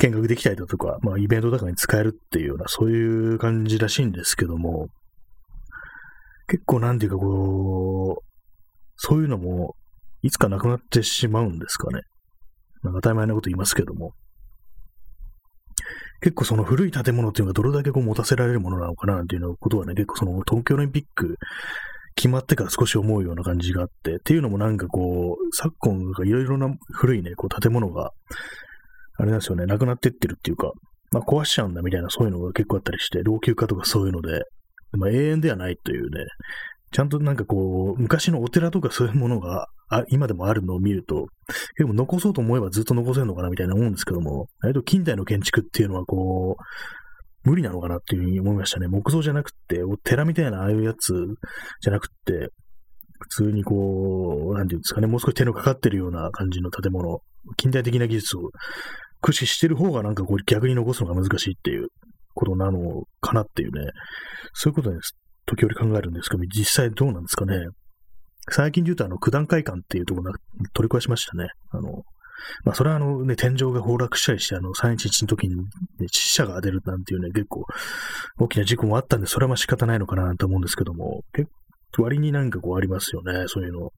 見学できたりだとか、まあ、イベントとかに使えるっていうような、そういう感じらしいんですけども、結構なんていうかこう、そういうのも、いつかなくなってしまうんですかね。なんか当たり前なこと言いますけども。結構その古い建物っていうのがどれだけこう持たせられるものなのかなっていうことはね、結構その東京オリンピック決まってから少し思うような感じがあって、っていうのもなんかこう、昨今がいろいろな古いね、こう建物があれなんですよね、なくなってってるっていうか、まあ壊しちゃうんだみたいなそういうのが結構あったりして、老朽化とかそういうので、まあ永遠ではないというね、ちゃんとなんかこう、昔のお寺とかそういうものがあ今でもあるのを見ると、結構残そうと思えばずっと残せるのかなみたいな思うんですけども、割と近代の建築っていうのはこう、無理なのかなっていうふうに思いましたね。木造じゃなくて、お寺みたいなああいうやつじゃなくて、普通にこう、なんていうんですかね、もう少し手のかかってるような感じの建物、近代的な技術を駆使してる方がなんかこう逆に残すのが難しいっていうことなのかなっていうね、そういうことです。時折考えるんですけど、実際どうなんですかね。最近で言うと、あの、九段会館っていうところが取り壊しましたね。あの、まあ、それはあのね、天井が崩落したりして、あの、311の時に、ね、死者が出るなんていうね、結構大きな事故もあったんで、それは仕方ないのかなと思うんですけども、結構割になんかこうありますよね、そういうの。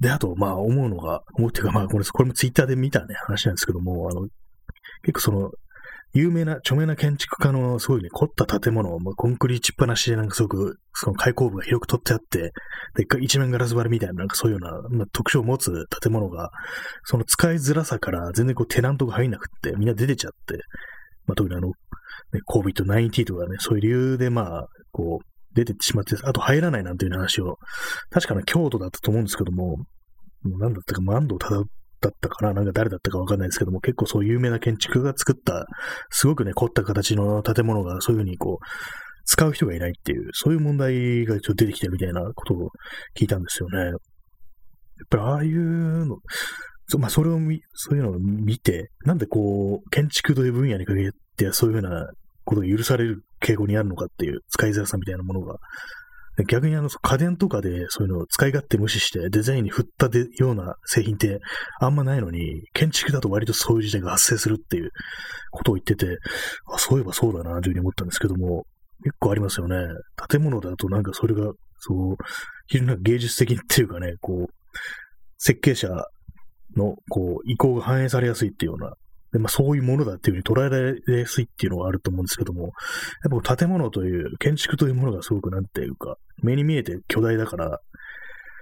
で、あと、まあ、思うのが、思うっていうか、まあ、これ、これもツイッターで見たね、話なんですけども、あの、結構その、有名な、著名な建築家のすごいね、凝った建物を、まあ、コンクリーチっぱなしでなんかすごく、その開口部が広く取ってあって、で、一面ガラス張りみたいな、なんかそういうような、まあ、特徴を持つ建物が、その使いづらさから全然こうテナントが入んなくって、みんな出てちゃって、まあ、特にあの、ね、COVID-19 とかね、そういう理由でまあ、こう、出てってしまって、あと入らないなんていう話を、確かな京都だったと思うんですけども、もう何だったか、安藤忠だったかななんか誰だったかわかんないですけども、結構そう有名な建築が作った、すごくね、凝った形の建物がそういうふうにこう、使う人がいないっていう、そういう問題がちょっと出てきてるみたいなことを聞いたんですよね。やっぱりああいうの、そまあ、それを見、そういうのを見て、なんでこう、建築という分野に限ってそういうふうなことが許される傾向にあるのかっていう使いづらさみたいなものが逆にあの家電とかでそういうのを使い勝手無視してデザインに振ったでような製品ってあんまないのに、建築だと割とそういう事態が発生するっていうことを言ってて、あそういえばそうだなというふうに思ったんですけども、結構ありますよね。建物だとなんかそれが、そう、非常に芸術的っていうかね、こう、設計者のこう意向が反映されやすいっていうようなで、まあ、そういうものだっていうふうに捉えられやすいっていうのはあると思うんですけども、やっぱ建物という、建築というものがすごくなんていうか、目に見えて巨大だから、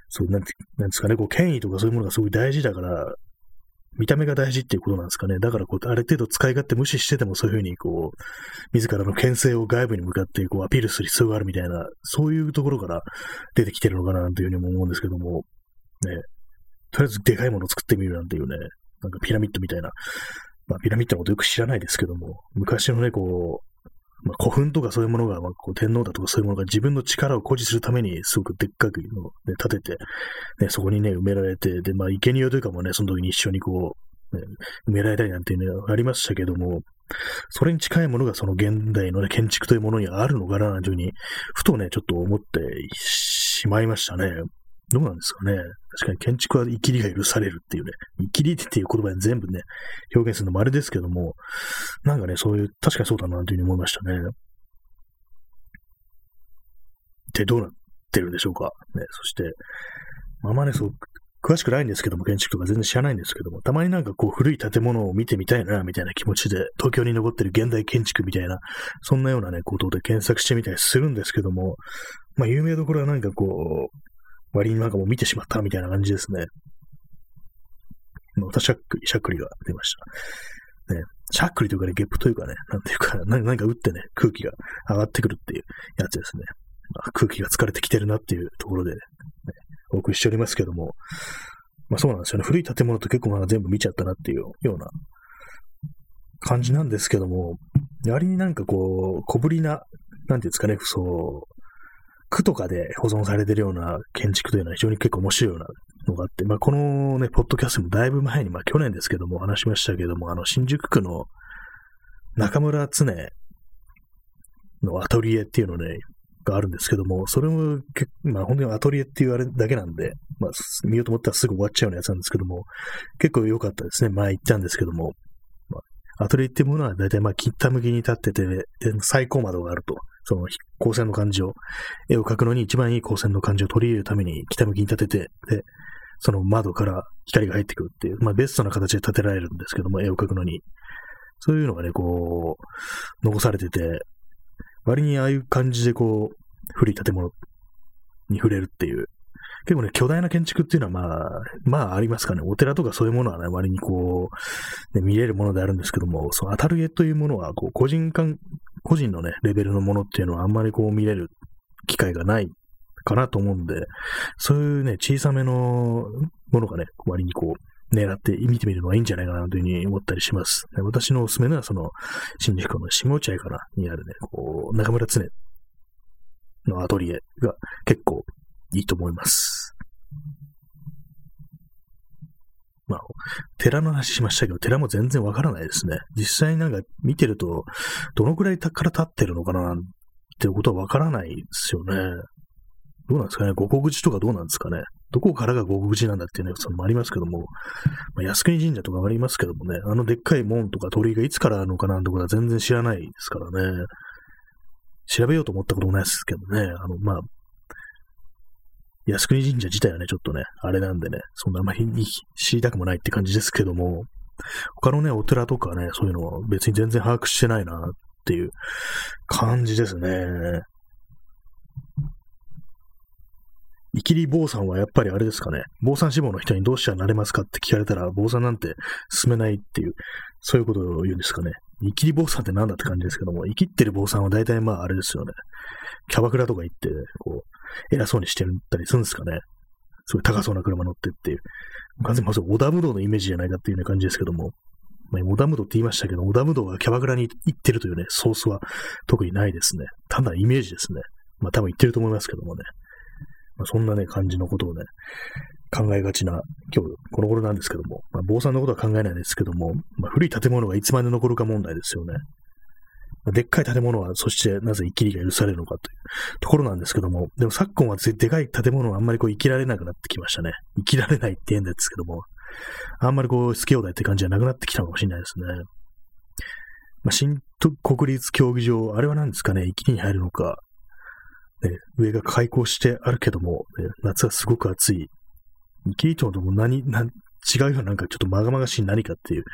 そうなんて、なんですかね、こう、権威とかそういうものがすごい大事だから、見た目が大事っていうことなんですかね。だからこう、ある程度使い勝手無視しててもそういうふうにこう、自らの牽制を外部に向かってこうアピールする必要があるみたいな、そういうところから出てきてるのかなというふうにも思うんですけども、ね。とりあえずでかいものを作ってみるなんていうね、なんかピラミッドみたいなまあ、ピラミッドのことよく知らないですけども、昔のね、こう、まあ、古墳とかそういうものが、まあ、こう天皇だとかそういうものが自分の力を誇示するために、すごくでっかくの、ね、立てて、ね、そこにね、埋められて、で、まあ、生贄というかもね、その時に一緒にこう、ね、埋められたりなんていうのがありましたけども、それに近いものがその現代の、ね、建築というものにあるのかな、というふうに、ふとね、ちょっと思ってしまいましたね。どうなんですかね。確かに建築は生きりが許されるっていうね、生きりっていう言葉に全部ね、表現するのもあれですけども、なんかね、そういう、確かにそうだなというふうに思いましたね。で、どうなってるんでしょうか。ね、そして、まあまあね、そう、詳しくないんですけども、建築とか全然知らないんですけども、たまになんかこう古い建物を見てみたいな、みたいな気持ちで、東京に残ってる現代建築みたいな、そんなようなね、ことで検索してみたりするんですけども、まあ有名どころはなんかこう、割になんかもう見てしまったみたいな感じですね。またしゃっくり、しゃっくりが出ました。ね、しゃっくりというかね、ゲップというかね、なんていうか、何 か打ってね、空気が上がってくるっていうやつですね。まあ、空気が疲れてきてるなっていうところで、ね、お送りしておりますけども、まあそうなんですよね。古い建物って結構なんか全部見ちゃったなっていうような感じなんですけども、割になんかこう、小ぶりな、なんていうんですかね、そう、区とかで保存されてるような建築というのは非常に結構面白いようなのがあって、まあこのね、ポッドキャストもだいぶ前に、まあ去年ですけども話しましたけども、あの新宿区の中村常のアトリエっていうのね、があるんですけども、それもまあ本当にアトリエって言われるだけなんで、まあ見ようと思ったらすぐ終わっちゃうようなやつなんですけども、結構良かったですね。前行ったんですけども、まあ、アトリエっていうものは大体まあ切った向きに立ってて、で最高窓があると。その光線の感じを、絵を描くのに一番いい光線の感じを取り入れるために北向きに立てて、で、その窓から光が入ってくるっていう、まあベストな形で立てられるんですけども、絵を描くのに。そういうのがね、こう、残されてて、割にああいう感じでこう、古い建物に触れるっていう。結構ね、巨大な建築っていうのはまあ、まあありますかね。お寺とかそういうものはね、割にこう、ね、見れるものであるんですけども、そのアタルエというものは、こう、個人間、個人のね、レベルのものっていうのはあんまりこう見れる機会がないかなと思うんで、そういうね、小さめのものがね、割にこう、狙って見てみるのはいいんじゃないかなというふうに思ったりします。私のおすすめのは、その、新宿の下落合かなにあるね、こう、中村常のアトリエが結構いいと思います。まあ、寺の話しましたけど、寺も全然わからないですね。実際になんか見てると、どのくらいから立ってるのかなってことはわからないですよね。どうなんですかね？五国寺とかどうなんですかね？どこからが五国寺なんだっていうね、そのもありますけども、まあ、靖国神社とかもありますけどもね、あのでっかい門とか鳥居がいつからあるのかなんてことは全然知らないですからね。調べようと思ったこともないですけどね、あの、まあ、靖国神社自体はね、ちょっとね、あれなんでね、そんなあんまり知りたくもないって感じですけども、他のね、お寺とかね、そういうのは別に全然把握してないなっていう感じですね。イキリ坊さんはやっぱりあれですかね、坊さん志望の人にどうしたらなれますかって聞かれたら、坊さんなんて進めないっていう、そういうことを言うんですかね。イキリ坊さんって何だって感じですけども、生きってる坊さんは大体まああれですよね。キャバクラとか行って、こう、偉そうにしてたりするんですかね。すごい高そうな車乗ってっていう。完全にまず織田武道のイメージじゃないかっていうような感じですけども。まあ、織田武道って言いましたけど、織田武道がキャバクラに行ってるというね、ソースは特にないですね。単なるイメージですね。まあ多分言ってると思いますけどもね。まあ、そんなね、感じのことをね、考えがちな、今日、この頃なんですけども、まあ、坊さんのことは考えないですけども、まあ、古い建物がいつまで残るか問題ですよね。でっかい建物は、そしてなぜ生きりが許されるのかというところなんですけども、でも昨今はでかい建物はあんまりこう生きられなくなってきましたね。生きられないって言うんですけども、あんまりこう、好き放題って感じじゃなくなってきたかもしれないですね。まあ、新国立競技場、あれは何ですかね、生きに入るのか、ね、上が開口してあるけども、ね、夏はすごく暑い。キリトとも何、何、違うようななんかちょっとまがまがしい何かっていう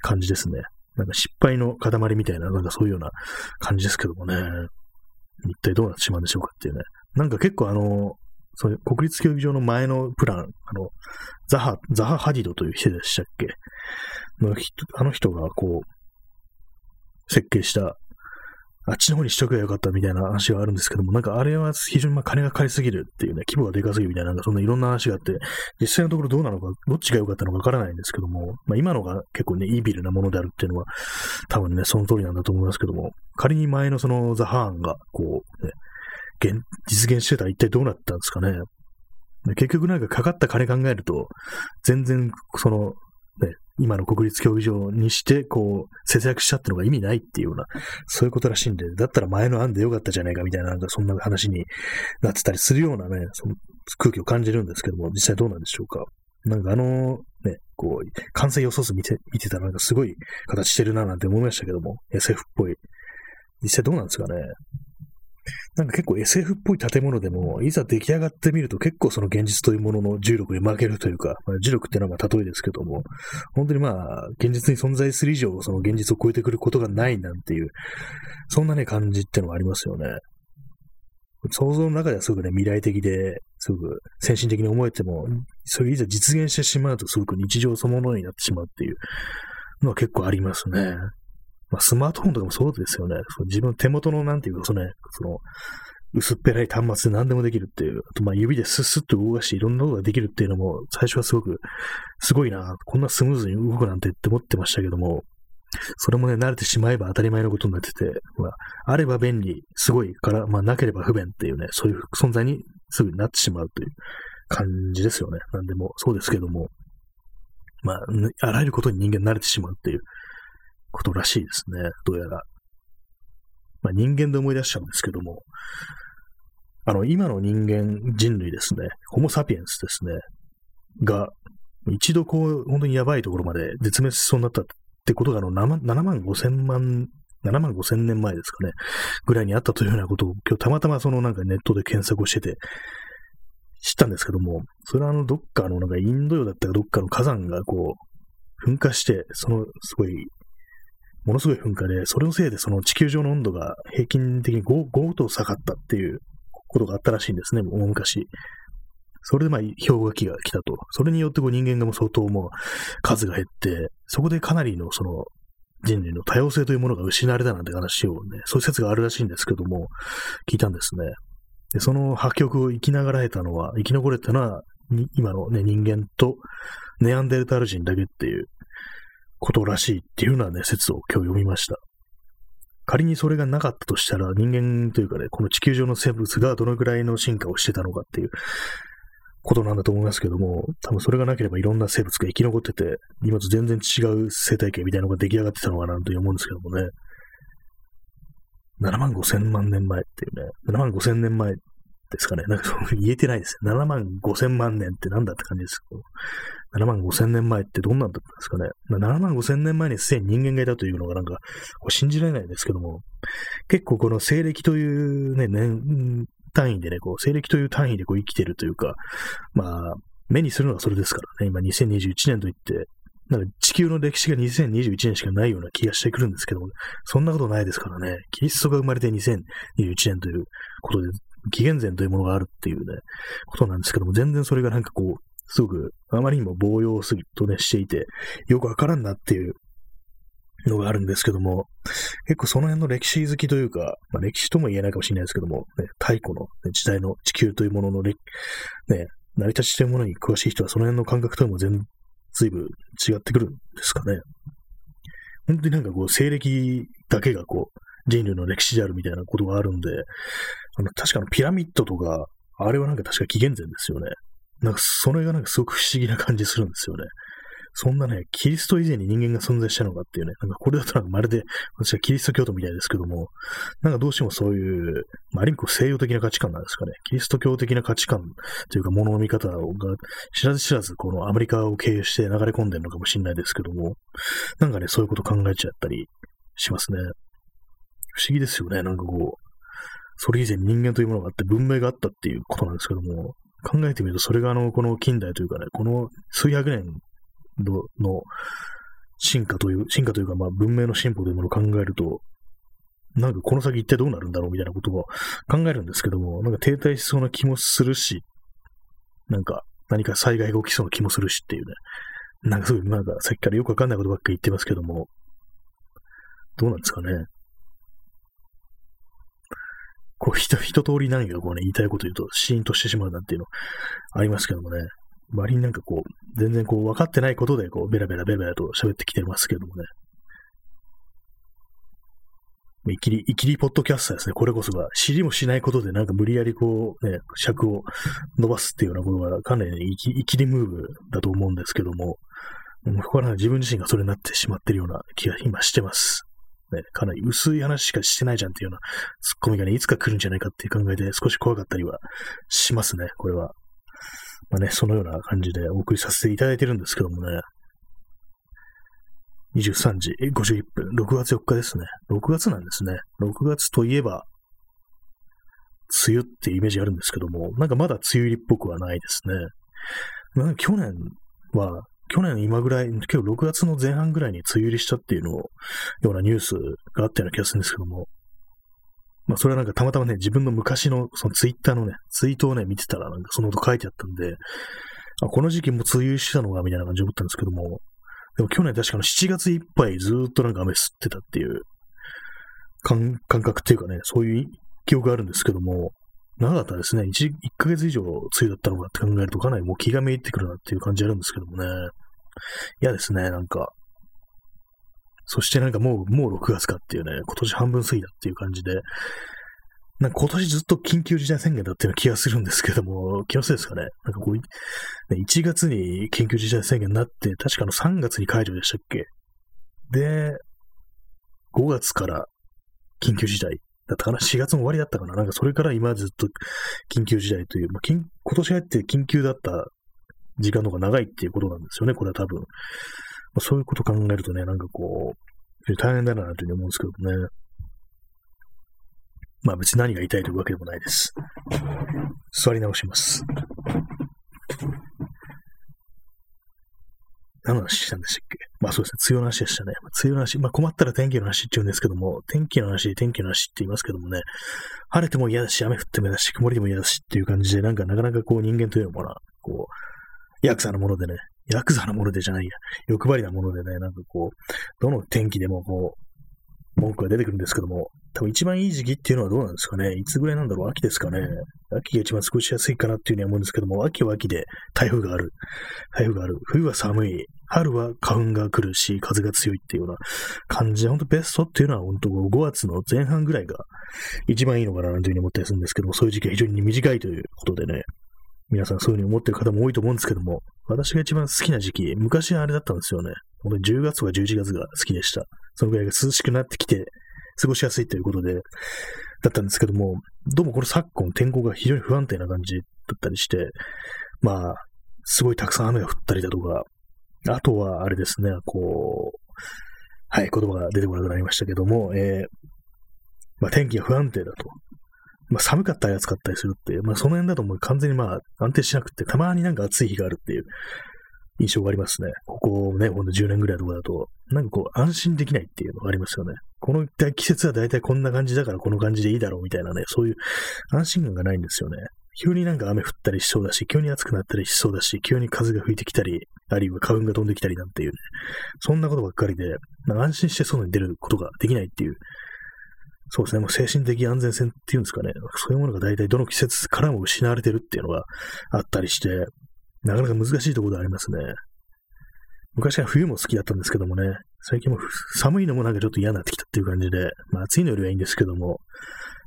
感じですね。なんか失敗の塊みたいな、なんかそういうような感じですけどもね。一体どうなってしまうんでしょうかっていうね。なんか結構あの、そう国立競技場の前のプラン、あの、ザハ、ザハ・ハディドという人でしたっけ？の人、あの人がこう、設計したあっちの方にしとけばよかったみたいな話があるんですけども、なんかあれは非常にまあ金がかかりすぎるっていうね、規模がでかすぎるみたいな、なんかそんないろんな話があって、実際のところどうなのか、どっちが良かったのかわからないんですけども、まあ今のが結構ね、イービルなものであるっていうのは、多分ね、その通りなんだと思いますけども、仮に前のそのザ・ハーンが、こう、ね、実現してたら一体どうなったんですかね。結局なんかかかった金考えると、全然その、今の国立競技場にして、こう、節約したってのが意味ないっていうような、そういうことらしいんで、だったら前の案でよかったじゃないかみたいな、なんかそんな話になってたりするようなね、その空気を感じるんですけども、実際どうなんでしょうか。なんかあの、ね、こう、完成予想図見て、見てたらなんかすごい形してるななんて思いましたけども、SF っぽい。実際どうなんですかね。なんか結構 SF っぽい建物でも、いざ出来上がってみると結構その現実というものの重力に負けるというか、まあ、重力っていうのはまあ例えですけども、本当にまあ、現実に存在する以上、その現実を超えてくることがないなんていう、そんなね、感じっていうのがありますよね。想像の中ではすごくね、未来的で、すごく先進的に思えても、それいざ実現してしまうとすごく日常そのものになってしまうっていうのは結構ありますね。まあ、スマートフォンとかもそうですよね。その自分手元のなんていうか、そのね、その、薄っぺらい端末で何でもできるっていう、あとまあ指でスッスッと動かしていろんなことができるっていうのも、最初はすごく、すごいな、こんなスムーズに動くなんてって思ってましたけども、それもね、慣れてしまえば当たり前のことになってて、まあ、あれば便利、すごいから、まあ、なければ不便っていうね、そういう存在にすぐになってしまうという感じですよね。なんでも、そうですけども、まあ、あらゆることに人間慣れてしまうっていうことらしいですね。どうやら。まあ、人間で思い出しちゃうんですけども、あの、今の人間、人類ですね、ホモ・サピエンスですね、が、一度こう、本当にやばいところまで絶滅しそうになったってことが、あの、7万5千万、7万5千年前ですかね、ぐらいにあったというようなことを、今日たまたまそのなんかネットで検索をしてて、知ったんですけども、それはあの、どっかの、なんかインド洋だったかどっかの火山がこう、噴火して、その、すごいものすごい噴火で、それのせいでその地球上の温度が平均的に 5, 5度下がったっていうことがあったらしいんですね、もう昔。それでまあ、氷河期が来たと。それによってこう人間がもう相当もう数が減って、そこでかなりのその人類の多様性というものが失われたなんて話をね、そういう説があるらしいんですけども、聞いたんですね。で、その破局を生きながらえたのは、生き残れたのは、今のね、人間とネアンデルタル人だけっていうことらしいっていうようなね、説を今日読みました。仮にそれがなかったとしたら、人間というかね、この地球上の生物がどのくらいの進化をしてたのかっていうことなんだと思いますけども、多分それがなければいろんな生物が生き残ってて、今と全然違う生態系みたいなのが出来上がってたのかなと思うんですけどもね。7万5千万年前っていうね、7万5千年前ですかね。なんか言えてないです。7万5千万年ってなんだって感じです。7万5千年前ってどんなんだったんですかね。7万5千年前にすでに人間がいたというのがなんか、信じられないですけども、結構この西暦というね、年単位でね、こう、西暦という単位でこう生きてるというか、まあ、目にするのはそれですからね、今2021年といって、なんか地球の歴史が2021年しかないような気がしてくるんですけども、そんなことないですからね、キリストが生まれて2021年ということで、紀元前というものがあるっていうね、ことなんですけども、全然それがなんかこう、すごくあまりにも棒用すぎとね、していて、よくわからんなっていうのがあるんですけども、結構その辺の歴史好きというか、まあ、歴史とも言えないかもしれないですけども、ね、太古の、ね、時代の地球というものの、ね、成り立ちというものに詳しい人はその辺の感覚とも全随分違ってくるんですかね。本当になんかこう、西暦だけがこう、人類の歴史であるみたいなことがあるんで、あの、確かのピラミッドとか、あれはなんか確か紀元前ですよね。なんかそれがなんかすごく不思議な感じするんですよね。そんなね、キリスト以前に人間が存在したのかっていうね、なんかこれだとなんかまるで、私はキリスト教徒みたいですけども、なんかどうしてもそういう、まあ、ある意味こう西洋的な価値観なんですかね。キリスト教的な価値観というか、物の見方が知らず知らず、このアメリカを経由して流れ込んでるのかもしれないですけども、なんかね、そういうこと考えちゃったりしますね。不思議ですよね。なんかこう、それ以前人間というものがあって文明があったっていうことなんですけども、考えてみると、それがあの、この近代というかね、この数百年の進化という、進化というか、まあ文明の進歩というものを考えると、なんかこの先一体どうなるんだろうみたいなことを考えるんですけども、なんか停滞しそうな気もするし、なんか何か災害が起きそうな気もするしっていうね、なんかすごい、なんかさっきからよくわかんないことばっかり言ってますけども、どうなんですかね。こう、一通り何かこうね、言いたいこと言うと、シーンとしてしまうなんていうの、ありますけどもね。割になんかこう、全然こう、分かってないことで、こう、ベラベラベラベラと喋ってきてますけどもね。いきり、いきりポッドキャスターですね。これこそが、知りもしないことでなんか無理やりこう、ね、尺を伸ばすっていうようなことがかなり、いきいきりムーブだと思うんですけども、もうここは自分自身がそれになってしまってるような気が今してます。ね、かなり薄い話しかしてないじゃんっていうようなツッコミがね、いつか来るんじゃないかっていう考えで少し怖かったりはしますね、これは。まあね、そのような感じでお送りさせていただいてるんですけどもね。23時51分、6月4日ですね。6月なんですね。6月といえば、梅雨ってイメージあるんですけども、なんかまだ梅雨入りっぽくはないですね。なんか去年は、去年今ぐらい、今日6月の前半ぐらいに梅雨入りしたっていうのを、ようなニュースがあったような気がするんですけども、まあそれはなんかたまたまね、自分の昔のそのツイッターのね、ツイートをね、見てたらなんかそのこと書いてあったんで、あ、この時期も梅雨入りしたのかみたいな感じで思ったんですけども、でも去年確かの7月いっぱいずっとなんか雨降ってたっていう感覚っていうかね、そういう記憶があるんですけども、長かったですね。1, 1ヶ月以上梅雨だったのかって考えるとかなりもう気がめいってくるなっていう感じあるんですけどもね。嫌ですね、なんか。そしてなんかもう、もう6月かっていうね、今年半分過ぎだっていう感じで、なんか今年ずっと緊急事態宣言だっていうような気がするんですけども、気のせいですかね。なんかこう、1月に緊急事態宣言になって、確かの3月に解除でしたっけで、5月から緊急事態だったかな ?4 月の終わりだったかななんかそれから今ずっと緊急事態という、まあ、今年入って緊急だった時間の方が長いっていうことなんですよね、これは多分。まあ、そういうこと考えるとね、なんかこう、大変だなというふうに思うんですけどね。まあ別に何が言いたいというわけでもないです。座り直します。何の話したんでしたっけ？まあそうですね、梅雨の話でしたね。梅雨の話、まあ困ったら天気の話って言うんですけども、天気の話、天気の話って言いますけどもね、晴れても嫌だし、雨降っても嫌だし、曇りでも嫌だしっていう感じで、なんかなかなかこう人間というのは、こう、ヤクザなものでね、ヤクザなものでじゃないや、欲張りなものでね、なんかこう、どの天気でもこう、文句が出てくるんですけども、多分一番いい時期っていうのはどうなんですかね。いつぐらいなんだろう。秋ですかね。秋が一番過ごしやすいかなっていうふうに思うんですけども、秋は秋で台風がある。台風がある。冬は寒い。春は花粉が来るし、風が強いっていうような感じで、本当ベストっていうのは本当5月の前半ぐらいが一番いいのかなというふうに思ったりするんですけども、そういう時期は非常に短いということでね、皆さんそういうふうに思ってる方も多いと思うんですけども、私が一番好きな時期、昔はあれだったんですよね。本当に10月とか11月が好きでした。そのぐらいが涼しくなってきて、過ごしやすいということで、だったんですけども、どうもこの昨今天候が非常に不安定な感じだったりして、まあ、すごいたくさん雨が降ったりだとか、あとはあれですね、こう、はい、言葉が出てこなくなりましたけども、えー、まあ天気が不安定だと。まあ寒かったり暑かったりするっていう、まあその辺だともう完全にまあ安定しなくて、たまになんか暑い日があるっていう、印象がありますね。ここね、ほんと10年ぐらいとかだと、なんかこう、安心できないっていうのがありますよね。この季節は大体こんな感じだからこの感じでいいだろうみたいなね、そういう安心感がないんですよね。急になんか雨降ったりしそうだし、急に暑くなったりしそうだし、急に風が吹いてきたり、あるいは花粉が飛んできたりなんていうね、そんなことばっかりで、安心して外に出ることができないっていう、そうですね、もう精神的安全性っていうんですかね、そういうものが大体どの季節からも失われてるっていうのがあったりして、なかなか難しいところでありますね。昔は冬も好きだったんですけどもね、最近も寒いのもなんかちょっと嫌になってきたっていう感じで、まあ暑いのよりはいいんですけども、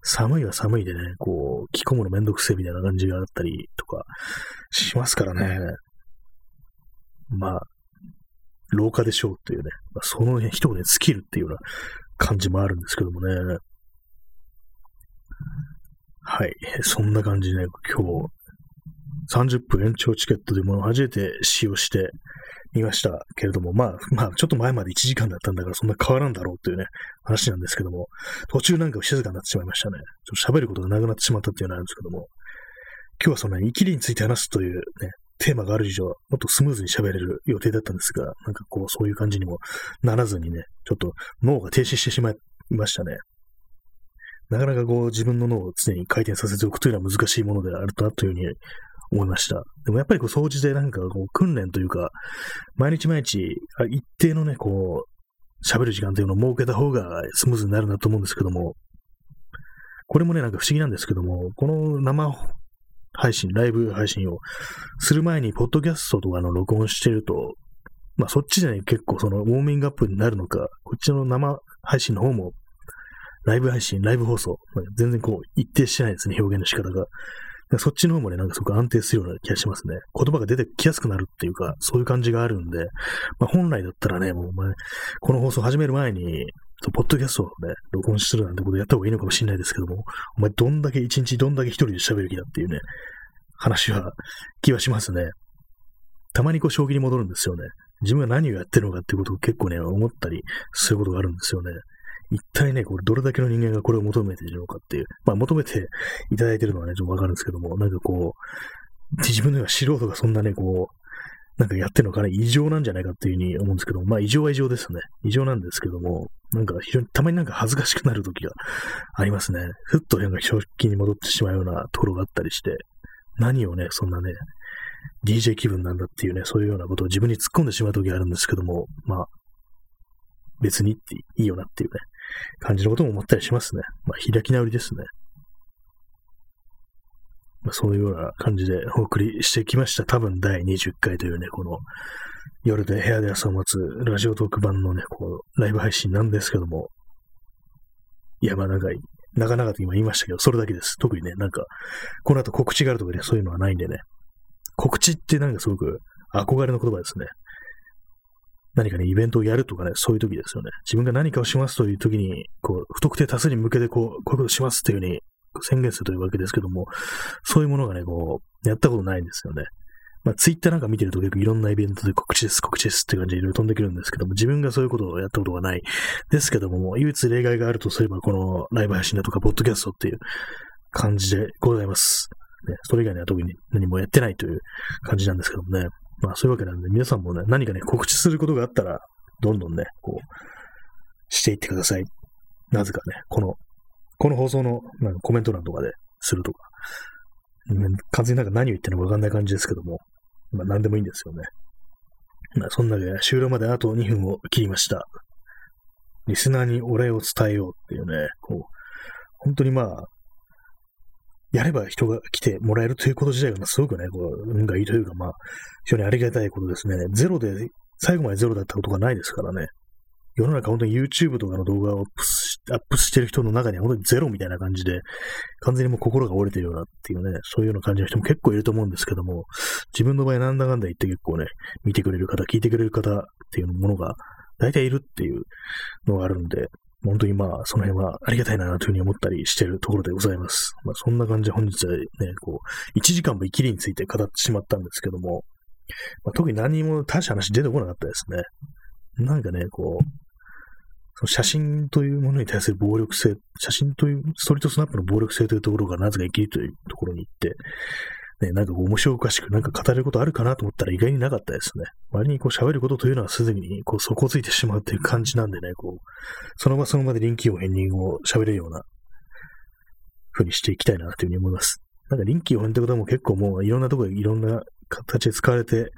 寒いは寒いでね、こう、着込むのめんどくせえみたいな感じがあったりとかしますからね。まあ、廊下でしょうっていうね、まあ、その辺一言で尽きるっていうような感じもあるんですけどもね。はい。そんな感じで、ね、今日、30分延長チケットというものを初めて使用してみましたけれども、まあ、まあ、ちょっと前まで1時間だったんだからそんな変わらんだろうというね、話なんですけども、途中なんか静かになってしまいましたね。ちょっと喋ることがなくなってしまったっていうのがあるんですけども、今日はそんなに生きりについて話すというね、テーマがある以上、もっとスムーズに喋れる予定だったんですが、なんかこう、そういう感じにもならずにね、ちょっと脳が停止してしまいましたね。なかなかこう、自分の脳を常に回転させておくというのは難しいものであるなというふうに思いました。でもやっぱりこう、掃除でなんかこう、訓練というか、毎日毎日、一定のね、こう、喋る時間というのを設けた方がスムーズになるなと思うんですけども、これもね、なんか不思議なんですけども、この生配信、ライブ配信をする前に、ポッドキャストとかの録音してると、まあそっちじゃね、結構そのウォーミングアップになるのか、こっちの生配信の方も、ライブ配信、ライブ放送、全然こう一定してないですね、表現の仕方が。そっちの方もね、なんかすごく安定するような気がしますね。言葉が出てきやすくなるっていうか、そういう感じがあるんで、まあ、本来だったらね、もうお前、この放送始める前に、ポッドキャストをね、録音するなんてことやった方がいいのかもしれないですけども、お前どんだけ一日どんだけ一人で喋る気だっていうね、話は気はしますね。たまにこう、将棋に戻るんですよね。自分が何をやってるのかっていうことを結構ね、思ったりすることがあるんですよね。一体ね、これどれだけの人間がこれを求めているのかっていう、まあ求めていただいてるのはね、ちょっとわかるんですけども、なんかこう、自分のような素人がそんなね、こう、なんかやってるのかな異常なんじゃないかっていうふうに思うんですけども、まあ異常は異常ですね。異常なんですけども、なんか非常にたまになんか恥ずかしくなる時がありますね。ふっとなんか正気に戻ってしまうようなところがあったりして、何をね、そんなね、DJ 気分なんだっていうね、そういうようなことを自分に突っ込んでしまう時があるんですけども、まあ、別にっていいよなっていうね、感じのことも思ったりしますね。まあ、開き直りですね。まあ、そういうような感じでお送りしてきました。多分第20回というね、この夜で部屋で朝を待つラジオトーク版のね、こう、ライブ配信なんですけども、いや、まあ長い、長々と今言いましたけど、それだけです。特にね、なんか、この後告知があるとかね、そういうのはないんでね、告知ってなんかすごく憧れの言葉ですね。何かね、イベントをやるとかね、そういう時ですよね。自分が何かをしますという時に、こう、不特定多数に向けて、こう、こういうことしますというふうに宣言するというわけですけども、そういうものがね、こう、やったことないんですよね。まあ、ツイッターなんか見てると結構いろんなイベントで告知です、告知ですって感じでいろいろ飛んでくるんですけども、自分がそういうことをやったことがないですけども、もう唯一例外があるとすれば、このライブ配信だとか、ポッドキャストっていう感じでございます。ね、それ以外には特に何もやってないという感じなんですけどもね。まあそういうわけなんで、皆さんもね、何かね、告知することがあったら、どんどんね、こう、していってください。なぜかね、この、この放送のなんかコメント欄とかでするとか、完全になんか何を言ってるのかわかんない感じですけども、まあ何でもいいんですよね。まあそんなで終了まであと2分を切りました。リスナーにお礼を伝えようっていうね、こう、本当にまあ、やれば人が来てもらえるということ自体が、すごくね、こう、運がいいというか、まあ、非常にありがたいことですね。ゼロで、最後までゼロだったことがないですからね。世の中本当に YouTube とかの動画をアップしてる人の中には本当にゼロみたいな感じで、完全にもう心が折れてるようなっていうね、そういうような感じの人も結構いると思うんですけども、自分の場合なんだかんだ言って結構ね、見てくれる方、聞いてくれる方っていうものが大体いるっていうのがあるんで、本当にまあ、その辺はありがたいなというふうに思ったりしているところでございます。まあ、そんな感じで本日はね、こう、1時間も生きりについて語ってしまったんですけども、まあ、特に何も大した話出てこなかったですね。なんかね、こう、その写真というものに対する暴力性、写真という、ストリートスナップの暴力性というところがなぜか生きるというところに行って、ね、なんか面白おかしくなんか語れることあるかなと思ったら意外になかったですね。割にこう喋ることというのはすでにこう底ついてしまうっていう感じなんでね、こう、その場その場で臨機応変にこう喋れるような風にしていきたいなというふうに思います。なんか臨機応変ってことはもう結構もういろんなところでいろんな形で使われて、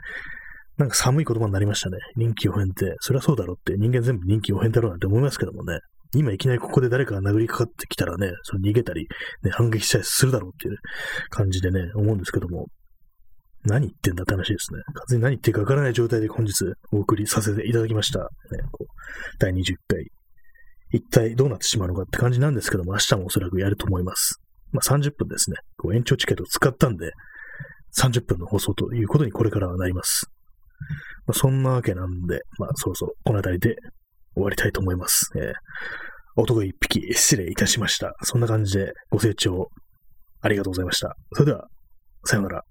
なんか寒い言葉になりましたね。臨機応変って、それはそうだろうって人間全部臨機応変だろうなって思いますけどもね。今いきなりここで誰かが殴りかかってきたらね、その逃げたり、ね、反撃したりするだろうっていう感じでね、思うんですけども、何言ってんだって話ですね。完全に何言ってるかわからない状態で本日お送りさせていただきました。ね、こう第20回。一体どうなってしまうのかって感じなんですけども、明日もおそらくやると思います。まあ30分ですね。こう延長チケットを使ったんで、30分の放送ということにこれからはなります。まあ、そんなわけなんで、まあそろそろこの辺りで終わりたいと思います。えー、男一匹失礼いたしました。そんな感じでご清聴ありがとうございました。それでは、さようなら。